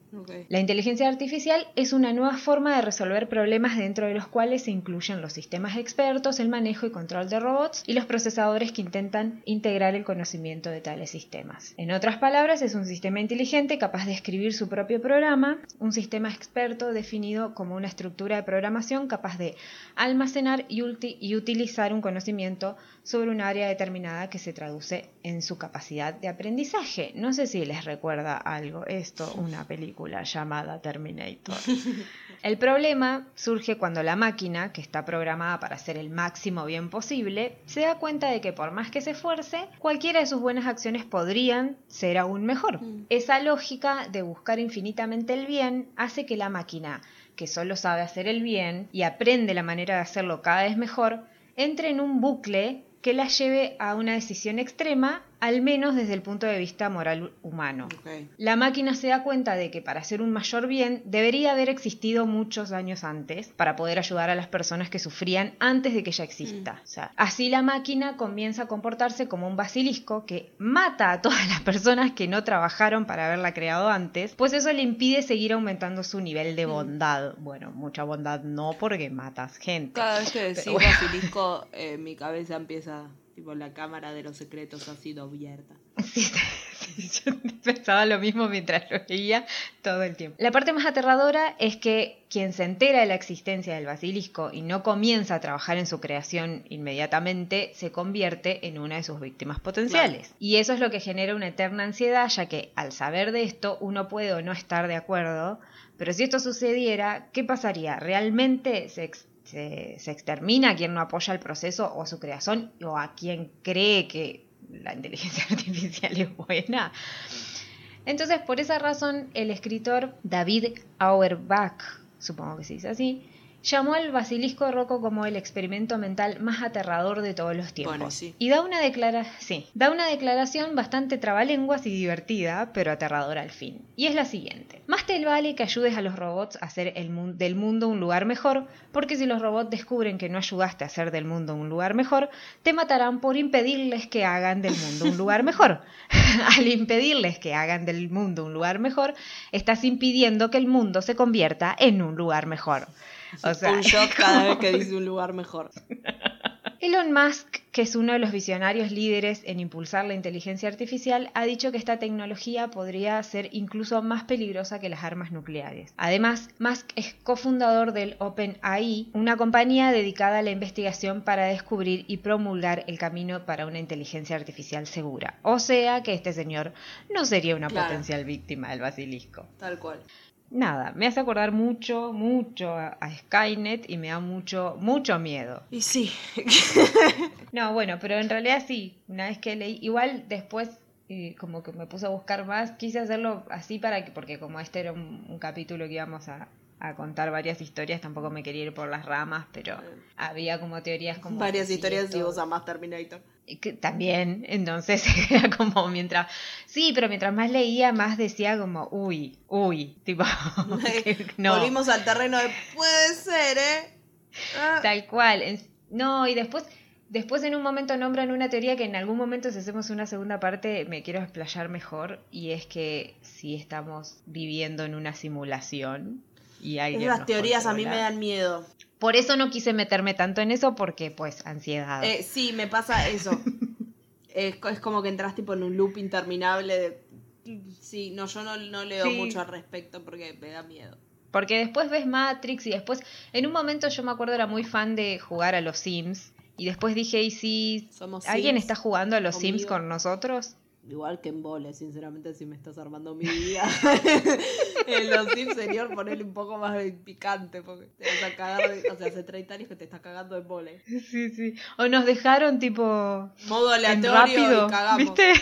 [SPEAKER 4] La inteligencia artificial es una nueva forma de resolver problemas dentro de los cuales se incluyen los sistemas expertos, el manejo y control de robots y los procesadores que intentan integrar el conocimiento de tales sistemas. En otras palabras, es un sistema inteligente capaz de escribir su propio programa, un sistema experto definido como una estructura de programación capaz de almacenar y, y utilizar un conocimiento sobre un área determinada que se traduce en su capacidad de aprendizaje. No sé si les recuerda algo esto, una película llamada Terminator. [LAUGHS] El problema surge cuando la máquina, que está programada para hacer el máximo bien posible, se da cuenta de que por más que se esfuerce, cualquiera de sus buenas acciones podrían ser aún mejor.
[SPEAKER 3] Mm.
[SPEAKER 4] Esa lógica de buscar infinitamente el bien hace que la máquina, que solo sabe hacer el bien y aprende la manera de hacerlo cada vez mejor, entre en un bucle que la lleve a una decisión extrema, al menos desde el punto de vista moral humano. La máquina se da cuenta de que para hacer un mayor bien debería haber existido muchos años antes para poder ayudar a las personas que sufrían antes de que ella exista. O sea, así la máquina comienza a comportarse como un basilisco que mata a todas las personas que no trabajaron para haberla creado antes, pues eso le impide seguir aumentando su nivel de bondad. Bueno, mucha bondad no porque matas gente.
[SPEAKER 3] Cada vez que decís
[SPEAKER 4] bueno.
[SPEAKER 3] basilisco, eh, mi cabeza empieza, tipo, la cámara de los secretos ha sido abierta. [LAUGHS]
[SPEAKER 4] Sí, yo pensaba lo mismo mientras lo veía todo el tiempo. La parte más aterradora es que quien se entera de la existencia del basilisco y no comienza a trabajar en su creación inmediatamente, se convierte en una de sus víctimas potenciales. Y eso es lo que genera una eterna ansiedad, ya que al saber de esto uno puede o no estar de acuerdo, pero si esto sucediera, ¿qué pasaría? ¿Realmente se ex- se, se extermina a quien no apoya el proceso o su creación o a quien cree que la [LAUGHS] inteligencia artificial es buena. Entonces, por esa razón, el escritor David Auerbach, supongo que se dice así, llamó al basilisco de Rocco como el experimento mental más aterrador de todos los tiempos.
[SPEAKER 3] Bueno, sí.
[SPEAKER 4] Y da una, declara sí, da una declaración bastante trabalenguas y divertida, pero aterradora al fin. Y es la siguiente. Más te vale que ayudes a los robots a hacer el mun- del mundo un lugar mejor, porque si los robots descubren que no ayudaste a hacer del mundo un lugar mejor, te matarán por impedirles que hagan del mundo un lugar mejor. [LAUGHS] Al impedirles que hagan del mundo un lugar mejor, estás impidiendo que el mundo se convierta en un lugar mejor. O sea,
[SPEAKER 3] un [LAUGHS] cada vez que dice un lugar mejor.
[SPEAKER 4] Elon Musk, que es uno de los visionarios líderes en impulsar la inteligencia artificial, ha dicho que esta tecnología podría ser incluso más peligrosa que las armas nucleares. Además, Musk es cofundador del OpenAI, una compañía dedicada a la investigación para descubrir y promulgar el camino para una inteligencia artificial segura. O sea que este señor no sería una
[SPEAKER 3] Claro.
[SPEAKER 4] potencial víctima del basilisco.
[SPEAKER 3] Tal cual.
[SPEAKER 4] Nada, me hace acordar mucho, mucho a Skynet y me da mucho, mucho miedo.
[SPEAKER 3] Y sí. [LAUGHS]
[SPEAKER 4] No, bueno, pero en realidad sí, una vez que leí, igual después eh, como que me puse a buscar más, quise hacerlo así para que, porque como este era un, un capítulo que íbamos a, a contar varias historias, tampoco me quería ir por las ramas, pero había como teorías como...
[SPEAKER 3] Varias historias y vos amás Terminator.
[SPEAKER 4] que también, entonces [LAUGHS] era como mientras, sí, pero mientras más leía, más decía como, uy, uy, tipo, [LAUGHS] que [LAUGHS] no.
[SPEAKER 3] Volvimos al terreno de puede ser, ¿eh? Ah,
[SPEAKER 4] Tal cual. No, y después, después en un momento nombran una teoría que en algún momento si hacemos una segunda parte me quiero explayar mejor y es que si estamos viviendo en una simulación y alguien
[SPEAKER 3] esas teorías a mí me dan miedo.
[SPEAKER 4] Por eso no quise meterme tanto en eso porque pues ansiedad.
[SPEAKER 3] Eh, sí, me pasa eso. [LAUGHS] es, co- es como que entras tipo en un loop interminable de... Sí, no, yo no, no leo
[SPEAKER 4] Sí.
[SPEAKER 3] mucho al respecto porque me da miedo.
[SPEAKER 4] Porque después ves Matrix y después, en un momento yo me acuerdo era muy fan de jugar a los Sims y después dije, ¿y si
[SPEAKER 3] Somos
[SPEAKER 4] alguien
[SPEAKER 3] Sims
[SPEAKER 4] está jugando a los Sims con nosotros?
[SPEAKER 3] Igual que en vole, sinceramente, si me estás armando mi vida. [LAUGHS] en los Sims, señor, ponele un poco más de picante, porque te vas a cagar. de- o sea, hace 30 años que te estás cagando en vole.
[SPEAKER 4] Sí, sí. O nos dejaron tipo
[SPEAKER 3] Modo aleatorio
[SPEAKER 4] rápido,
[SPEAKER 3] y cagamos.
[SPEAKER 4] ¿viste?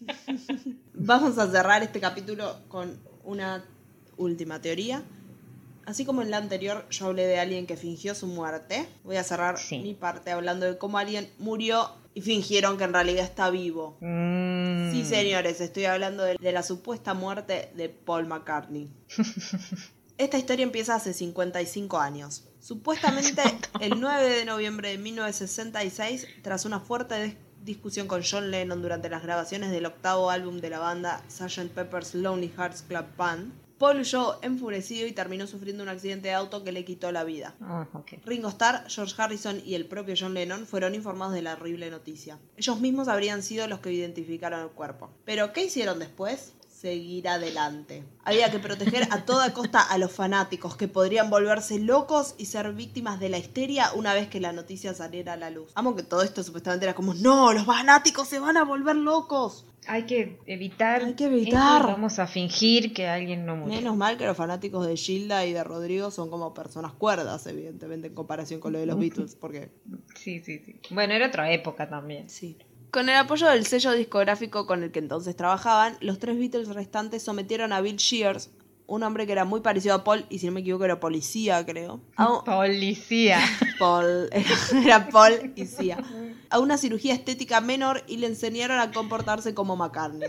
[SPEAKER 4] [LAUGHS]
[SPEAKER 3] Vamos a cerrar este capítulo con una última teoría. Así como en la anterior yo hablé de alguien que fingió su muerte, voy a cerrar
[SPEAKER 4] Sí.
[SPEAKER 3] mi parte hablando de cómo alguien murió y fingieron que en realidad está vivo.
[SPEAKER 4] Mm.
[SPEAKER 3] Sí, señores, estoy hablando de, de la supuesta muerte de Paul McCartney. [LAUGHS] Esta historia empieza hace 55 años. Supuestamente [LAUGHS] el 9 de noviembre de 1966, tras una fuerte dis- discusión con John Lennon durante las grabaciones del octavo álbum de la banda Sgt. Pepper's Lonely Hearts Club Band, Paul huyó enfurecido y terminó sufriendo un accidente de auto que le quitó la vida.
[SPEAKER 4] Ah.
[SPEAKER 3] Ringo Starr, George Harrison y el propio John Lennon fueron informados de la horrible noticia. Ellos mismos habrían sido los que identificaron el cuerpo. Pero, ¿qué hicieron después? Seguir adelante. Había que proteger a toda costa a los fanáticos que podrían volverse locos y ser víctimas de la histeria una vez que la noticia saliera a la luz. Amo que todo esto supuestamente era como, no, los fanáticos se van a volver locos.
[SPEAKER 4] Hay que evitar.
[SPEAKER 3] Hay que evitar.
[SPEAKER 4] Vamos a fingir que alguien no murió.
[SPEAKER 3] Menos mal que los fanáticos de Gilda y de Rodrigo son como personas cuerdas, evidentemente, en comparación con lo de los [LAUGHS] Beatles, porque
[SPEAKER 4] Sí, sí, sí. Bueno, era otra época también.
[SPEAKER 3] Sí. Con el apoyo del sello discográfico con el que entonces trabajaban, los tres Beatles restantes sometieron a Bill Shears, un hombre que era muy parecido a Paul, y si no me equivoco era policía, creo. Un-
[SPEAKER 4] Policía. [LAUGHS]
[SPEAKER 3] Paul, era Paul y. A una cirugía estética menor y le enseñaron a comportarse como McCartney.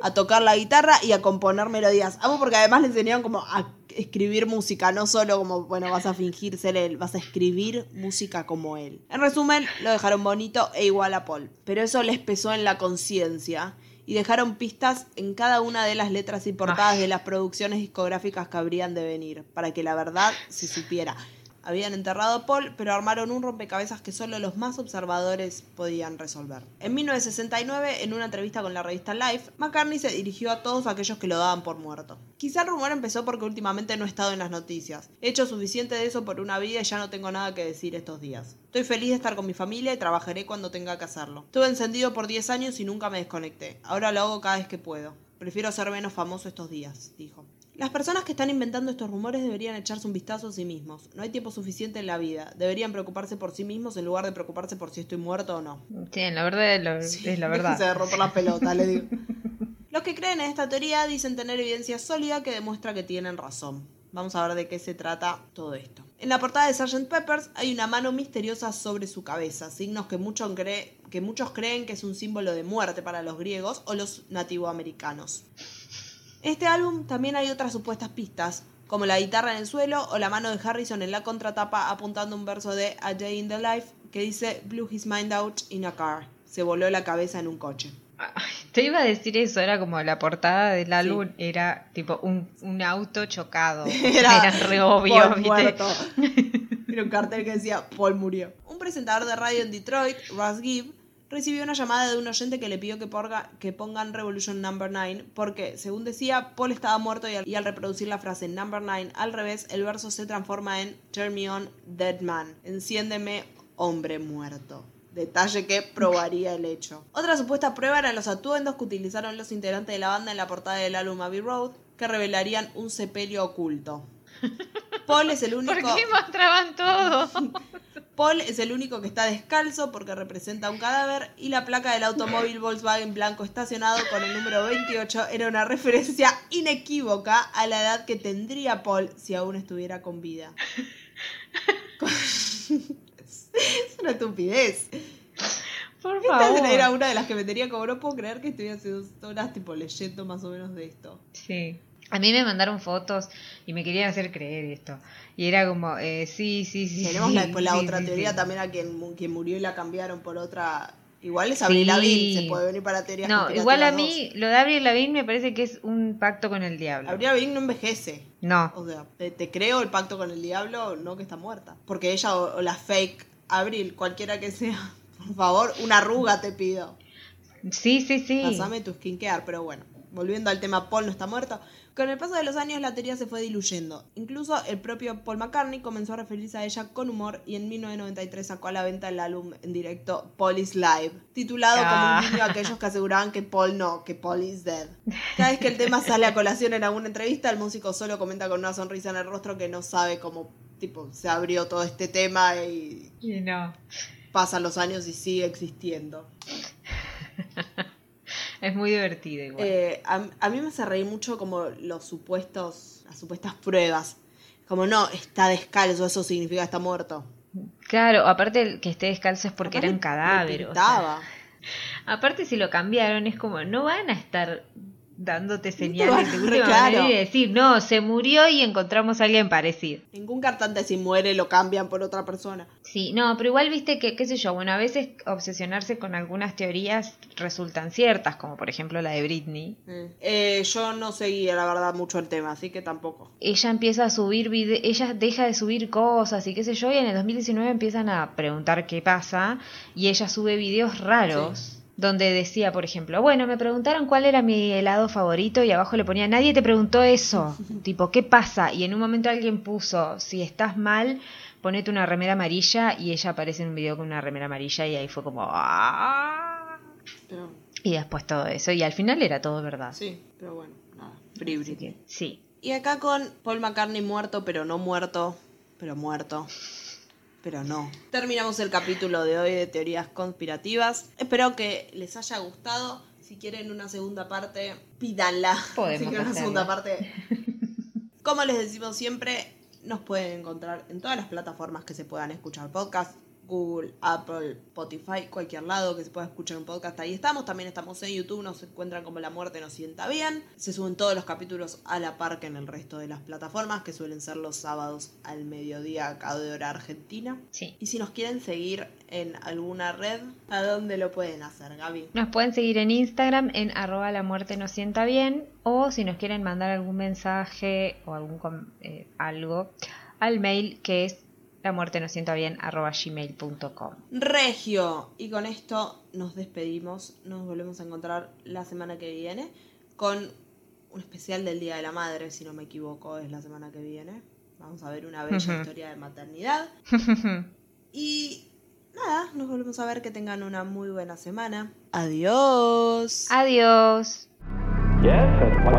[SPEAKER 3] A tocar la guitarra y a componer melodías. Amo porque además le enseñaron como a escribir música, no solo como, bueno, vas a fingir ser él, vas a escribir música como él. En resumen, lo dejaron bonito e igual a Paul. Pero eso les pesó en la conciencia y dejaron pistas en cada una de las letras y portadas
[SPEAKER 4] Ay.
[SPEAKER 3] de las producciones discográficas que habrían de venir, para que la verdad se supiera. Habían enterrado a Paul, pero armaron un rompecabezas que solo los más observadores podían resolver. En 1969, en una entrevista con la revista Life, McCartney se dirigió a todos aquellos que lo daban por muerto. Quizá el rumor empezó porque últimamente no he estado en las noticias. He hecho suficiente de eso por una vida y ya no tengo nada que decir estos días. Estoy feliz de estar con mi familia y trabajaré cuando tenga que hacerlo. Estuve encendido por 10 años y nunca me desconecté. Ahora lo hago cada vez que puedo. Prefiero ser menos famoso estos días, dijo. Las personas que están inventando estos rumores deberían echarse un vistazo a sí mismos. No hay tiempo suficiente en la vida. Deberían preocuparse por sí mismos en lugar de preocuparse por si estoy muerto o no.
[SPEAKER 4] Sí, la verdad es, lo- es la verdad.
[SPEAKER 3] Se romper las pelotas, le digo. [LAUGHS] Los que creen en esta teoría dicen tener evidencia sólida que demuestra que tienen razón. Vamos a ver de qué se trata todo esto. En la portada de Sgt. Peppers hay una mano misteriosa sobre su cabeza, signos que, mucho cree- que muchos creen que es un símbolo de muerte para los griegos o los nativoamericanos. Este álbum también hay otras supuestas pistas, como la guitarra en el suelo o la mano de Harrison en la contratapa apuntando un verso de A Day in the Life que dice Blew his mind out in a car. Se voló la cabeza en un coche.
[SPEAKER 4] Te iba a decir eso, era como la portada del álbum, era tipo un, un auto chocado. [LAUGHS] Era, re obvio. [LAUGHS]
[SPEAKER 3] Era un cartel que decía Paul murió. Un presentador de radio en Detroit, Russ Gibb, recibió una llamada de un oyente que le pidió que, porga- que pongan Revolution Number 9 porque, según decía, Paul estaba muerto y al, y al reproducir la frase Number 9 al revés, el verso se transforma en Turn me on, dead man. Enciéndeme, hombre muerto. Detalle que probaría el hecho. Otra supuesta prueba eran los atuendos que utilizaron los integrantes de la banda en la portada del álbum Abbey Road, que revelarían un sepelio oculto. [LAUGHS] Paul es el
[SPEAKER 4] ¿Por
[SPEAKER 3] único.
[SPEAKER 4] qué mostraban todo? [LAUGHS]
[SPEAKER 3] Paul es el único que está descalzo porque representa un cadáver y la placa del automóvil Volkswagen blanco estacionado con el número 28 era una referencia inequívoca a la edad que tendría Paul si aún estuviera con vida. [LAUGHS] es una estupidez.
[SPEAKER 4] Por
[SPEAKER 3] Esta
[SPEAKER 4] favor.
[SPEAKER 3] era una de las que me tenía como no puedo creer que estuviera hace dos horas tipo leyendo más o menos de esto.
[SPEAKER 4] Sí. A mí me mandaron fotos y me querían hacer creer esto. Y era como, eh, sí, sí, sí.
[SPEAKER 3] Tenemos
[SPEAKER 4] sí,
[SPEAKER 3] la, después la
[SPEAKER 4] sí,
[SPEAKER 3] otra
[SPEAKER 4] sí,
[SPEAKER 3] teoría también a quien, quien murió y la cambiaron por otra. Igual es Avril
[SPEAKER 4] Sí.
[SPEAKER 3] Lavigne, se puede venir para teorías
[SPEAKER 4] No, igual a mí, lo de Avril Lavigne me parece que es un pacto con el diablo.
[SPEAKER 3] Avril Lavigne no envejece.
[SPEAKER 4] No,
[SPEAKER 3] O sea, te, te creo el pacto con el diablo, no que está muerta. Porque ella o, o la fake Avril, cualquiera que sea, [LAUGHS] por favor, una arruga te pido.
[SPEAKER 4] sí, sí, sí.
[SPEAKER 3] Pásame tu skincare, pero bueno. Volviendo al tema, Paul no está muerto. Con el paso de los años la teoría se fue diluyendo. Incluso el propio Paul McCartney comenzó a referirse a ella con humor y en 1993 sacó a la venta el álbum en directo Paul is Live, titulado como
[SPEAKER 4] Ah.
[SPEAKER 3] un guiño a aquellos que aseguraban que Paul no, que Paul is dead. Cada vez que el tema sale a colación en alguna entrevista, el músico solo comenta con una sonrisa en el rostro que no sabe cómo tipo se abrió todo este tema y
[SPEAKER 4] Y no.
[SPEAKER 3] pasan los años y sigue existiendo. [LAUGHS]
[SPEAKER 4] Es muy divertido igual.
[SPEAKER 3] Eh, a, a mí me hace reír mucho como los supuestos, las supuestas pruebas. Como no, está descalzo, eso significa que está muerto.
[SPEAKER 4] Claro, aparte el que esté descalzo es porque
[SPEAKER 3] Aparte,
[SPEAKER 4] eran cadáveres. o sea, [LAUGHS] aparte si lo cambiaron es como, no van a estar dándote señales de [LAUGHS] última
[SPEAKER 3] claro.
[SPEAKER 4] y decir, no, se murió y encontramos a alguien parecido.
[SPEAKER 3] Ningún cantante si muere lo cambian por otra persona.
[SPEAKER 4] Sí, no, pero igual viste que, qué sé yo, bueno, a veces obsesionarse con algunas teorías resultan ciertas, como por ejemplo la de Britney.
[SPEAKER 3] Eh, yo no seguía, la verdad, mucho el tema, así que tampoco.
[SPEAKER 4] Ella empieza a subir ella deja de subir cosas y qué sé yo, y en el 2019 empiezan a preguntar qué pasa, y ella sube videos raros. Donde decía, por ejemplo, bueno, me preguntaron cuál era mi helado favorito y abajo le ponía, nadie te preguntó eso. [LAUGHS] tipo, ¿qué pasa? Y en un momento alguien puso, si estás mal, ponete una remera amarilla y ella aparece en un video con una remera amarilla y ahí fue como... "Ah".
[SPEAKER 3] Pero,
[SPEAKER 4] Y después todo eso. Y al final era todo verdad.
[SPEAKER 3] sí, pero bueno, nada. Free Britney.
[SPEAKER 4] que, sí.
[SPEAKER 3] Y acá con Paul McCartney muerto, pero no muerto, pero muerto. Pero no. Terminamos el capítulo de hoy de teorías conspirativas. Espero que les haya gustado. Si quieren una segunda parte, pídanla.
[SPEAKER 4] Podemos
[SPEAKER 3] si quieren una
[SPEAKER 4] hacerla.
[SPEAKER 3] segunda parte. Como les decimos siempre, nos pueden encontrar en todas las plataformas que se puedan escuchar podcast. Google, Apple, Spotify, cualquier lado que se pueda escuchar un podcast, ahí estamos. También estamos en YouTube, nos encuentran como La Muerte nos sienta bien. Se suben todos los capítulos a la par que en el resto de las plataformas, que suelen ser los sábados al mediodía acá de hora argentina.
[SPEAKER 4] Sí.
[SPEAKER 3] Y si nos quieren seguir en alguna red, ¿a dónde lo pueden hacer, Gaby?
[SPEAKER 4] Nos pueden seguir en Instagram en arroba la muerte nos sienta bien o si nos quieren mandar algún mensaje o algún eh, algo al mail que es la muerte nos sienta bien arroba gmail.com.
[SPEAKER 3] Regio. Y con esto nos despedimos. Nos volvemos a encontrar la semana que viene con un especial del Día de la Madre, si no me equivoco, es la semana que viene. Vamos a ver una bella historia de maternidad. [LAUGHS] Y nada, nos volvemos a ver. Que tengan una muy buena semana. Adiós.
[SPEAKER 4] Adiós.
[SPEAKER 1] Yes,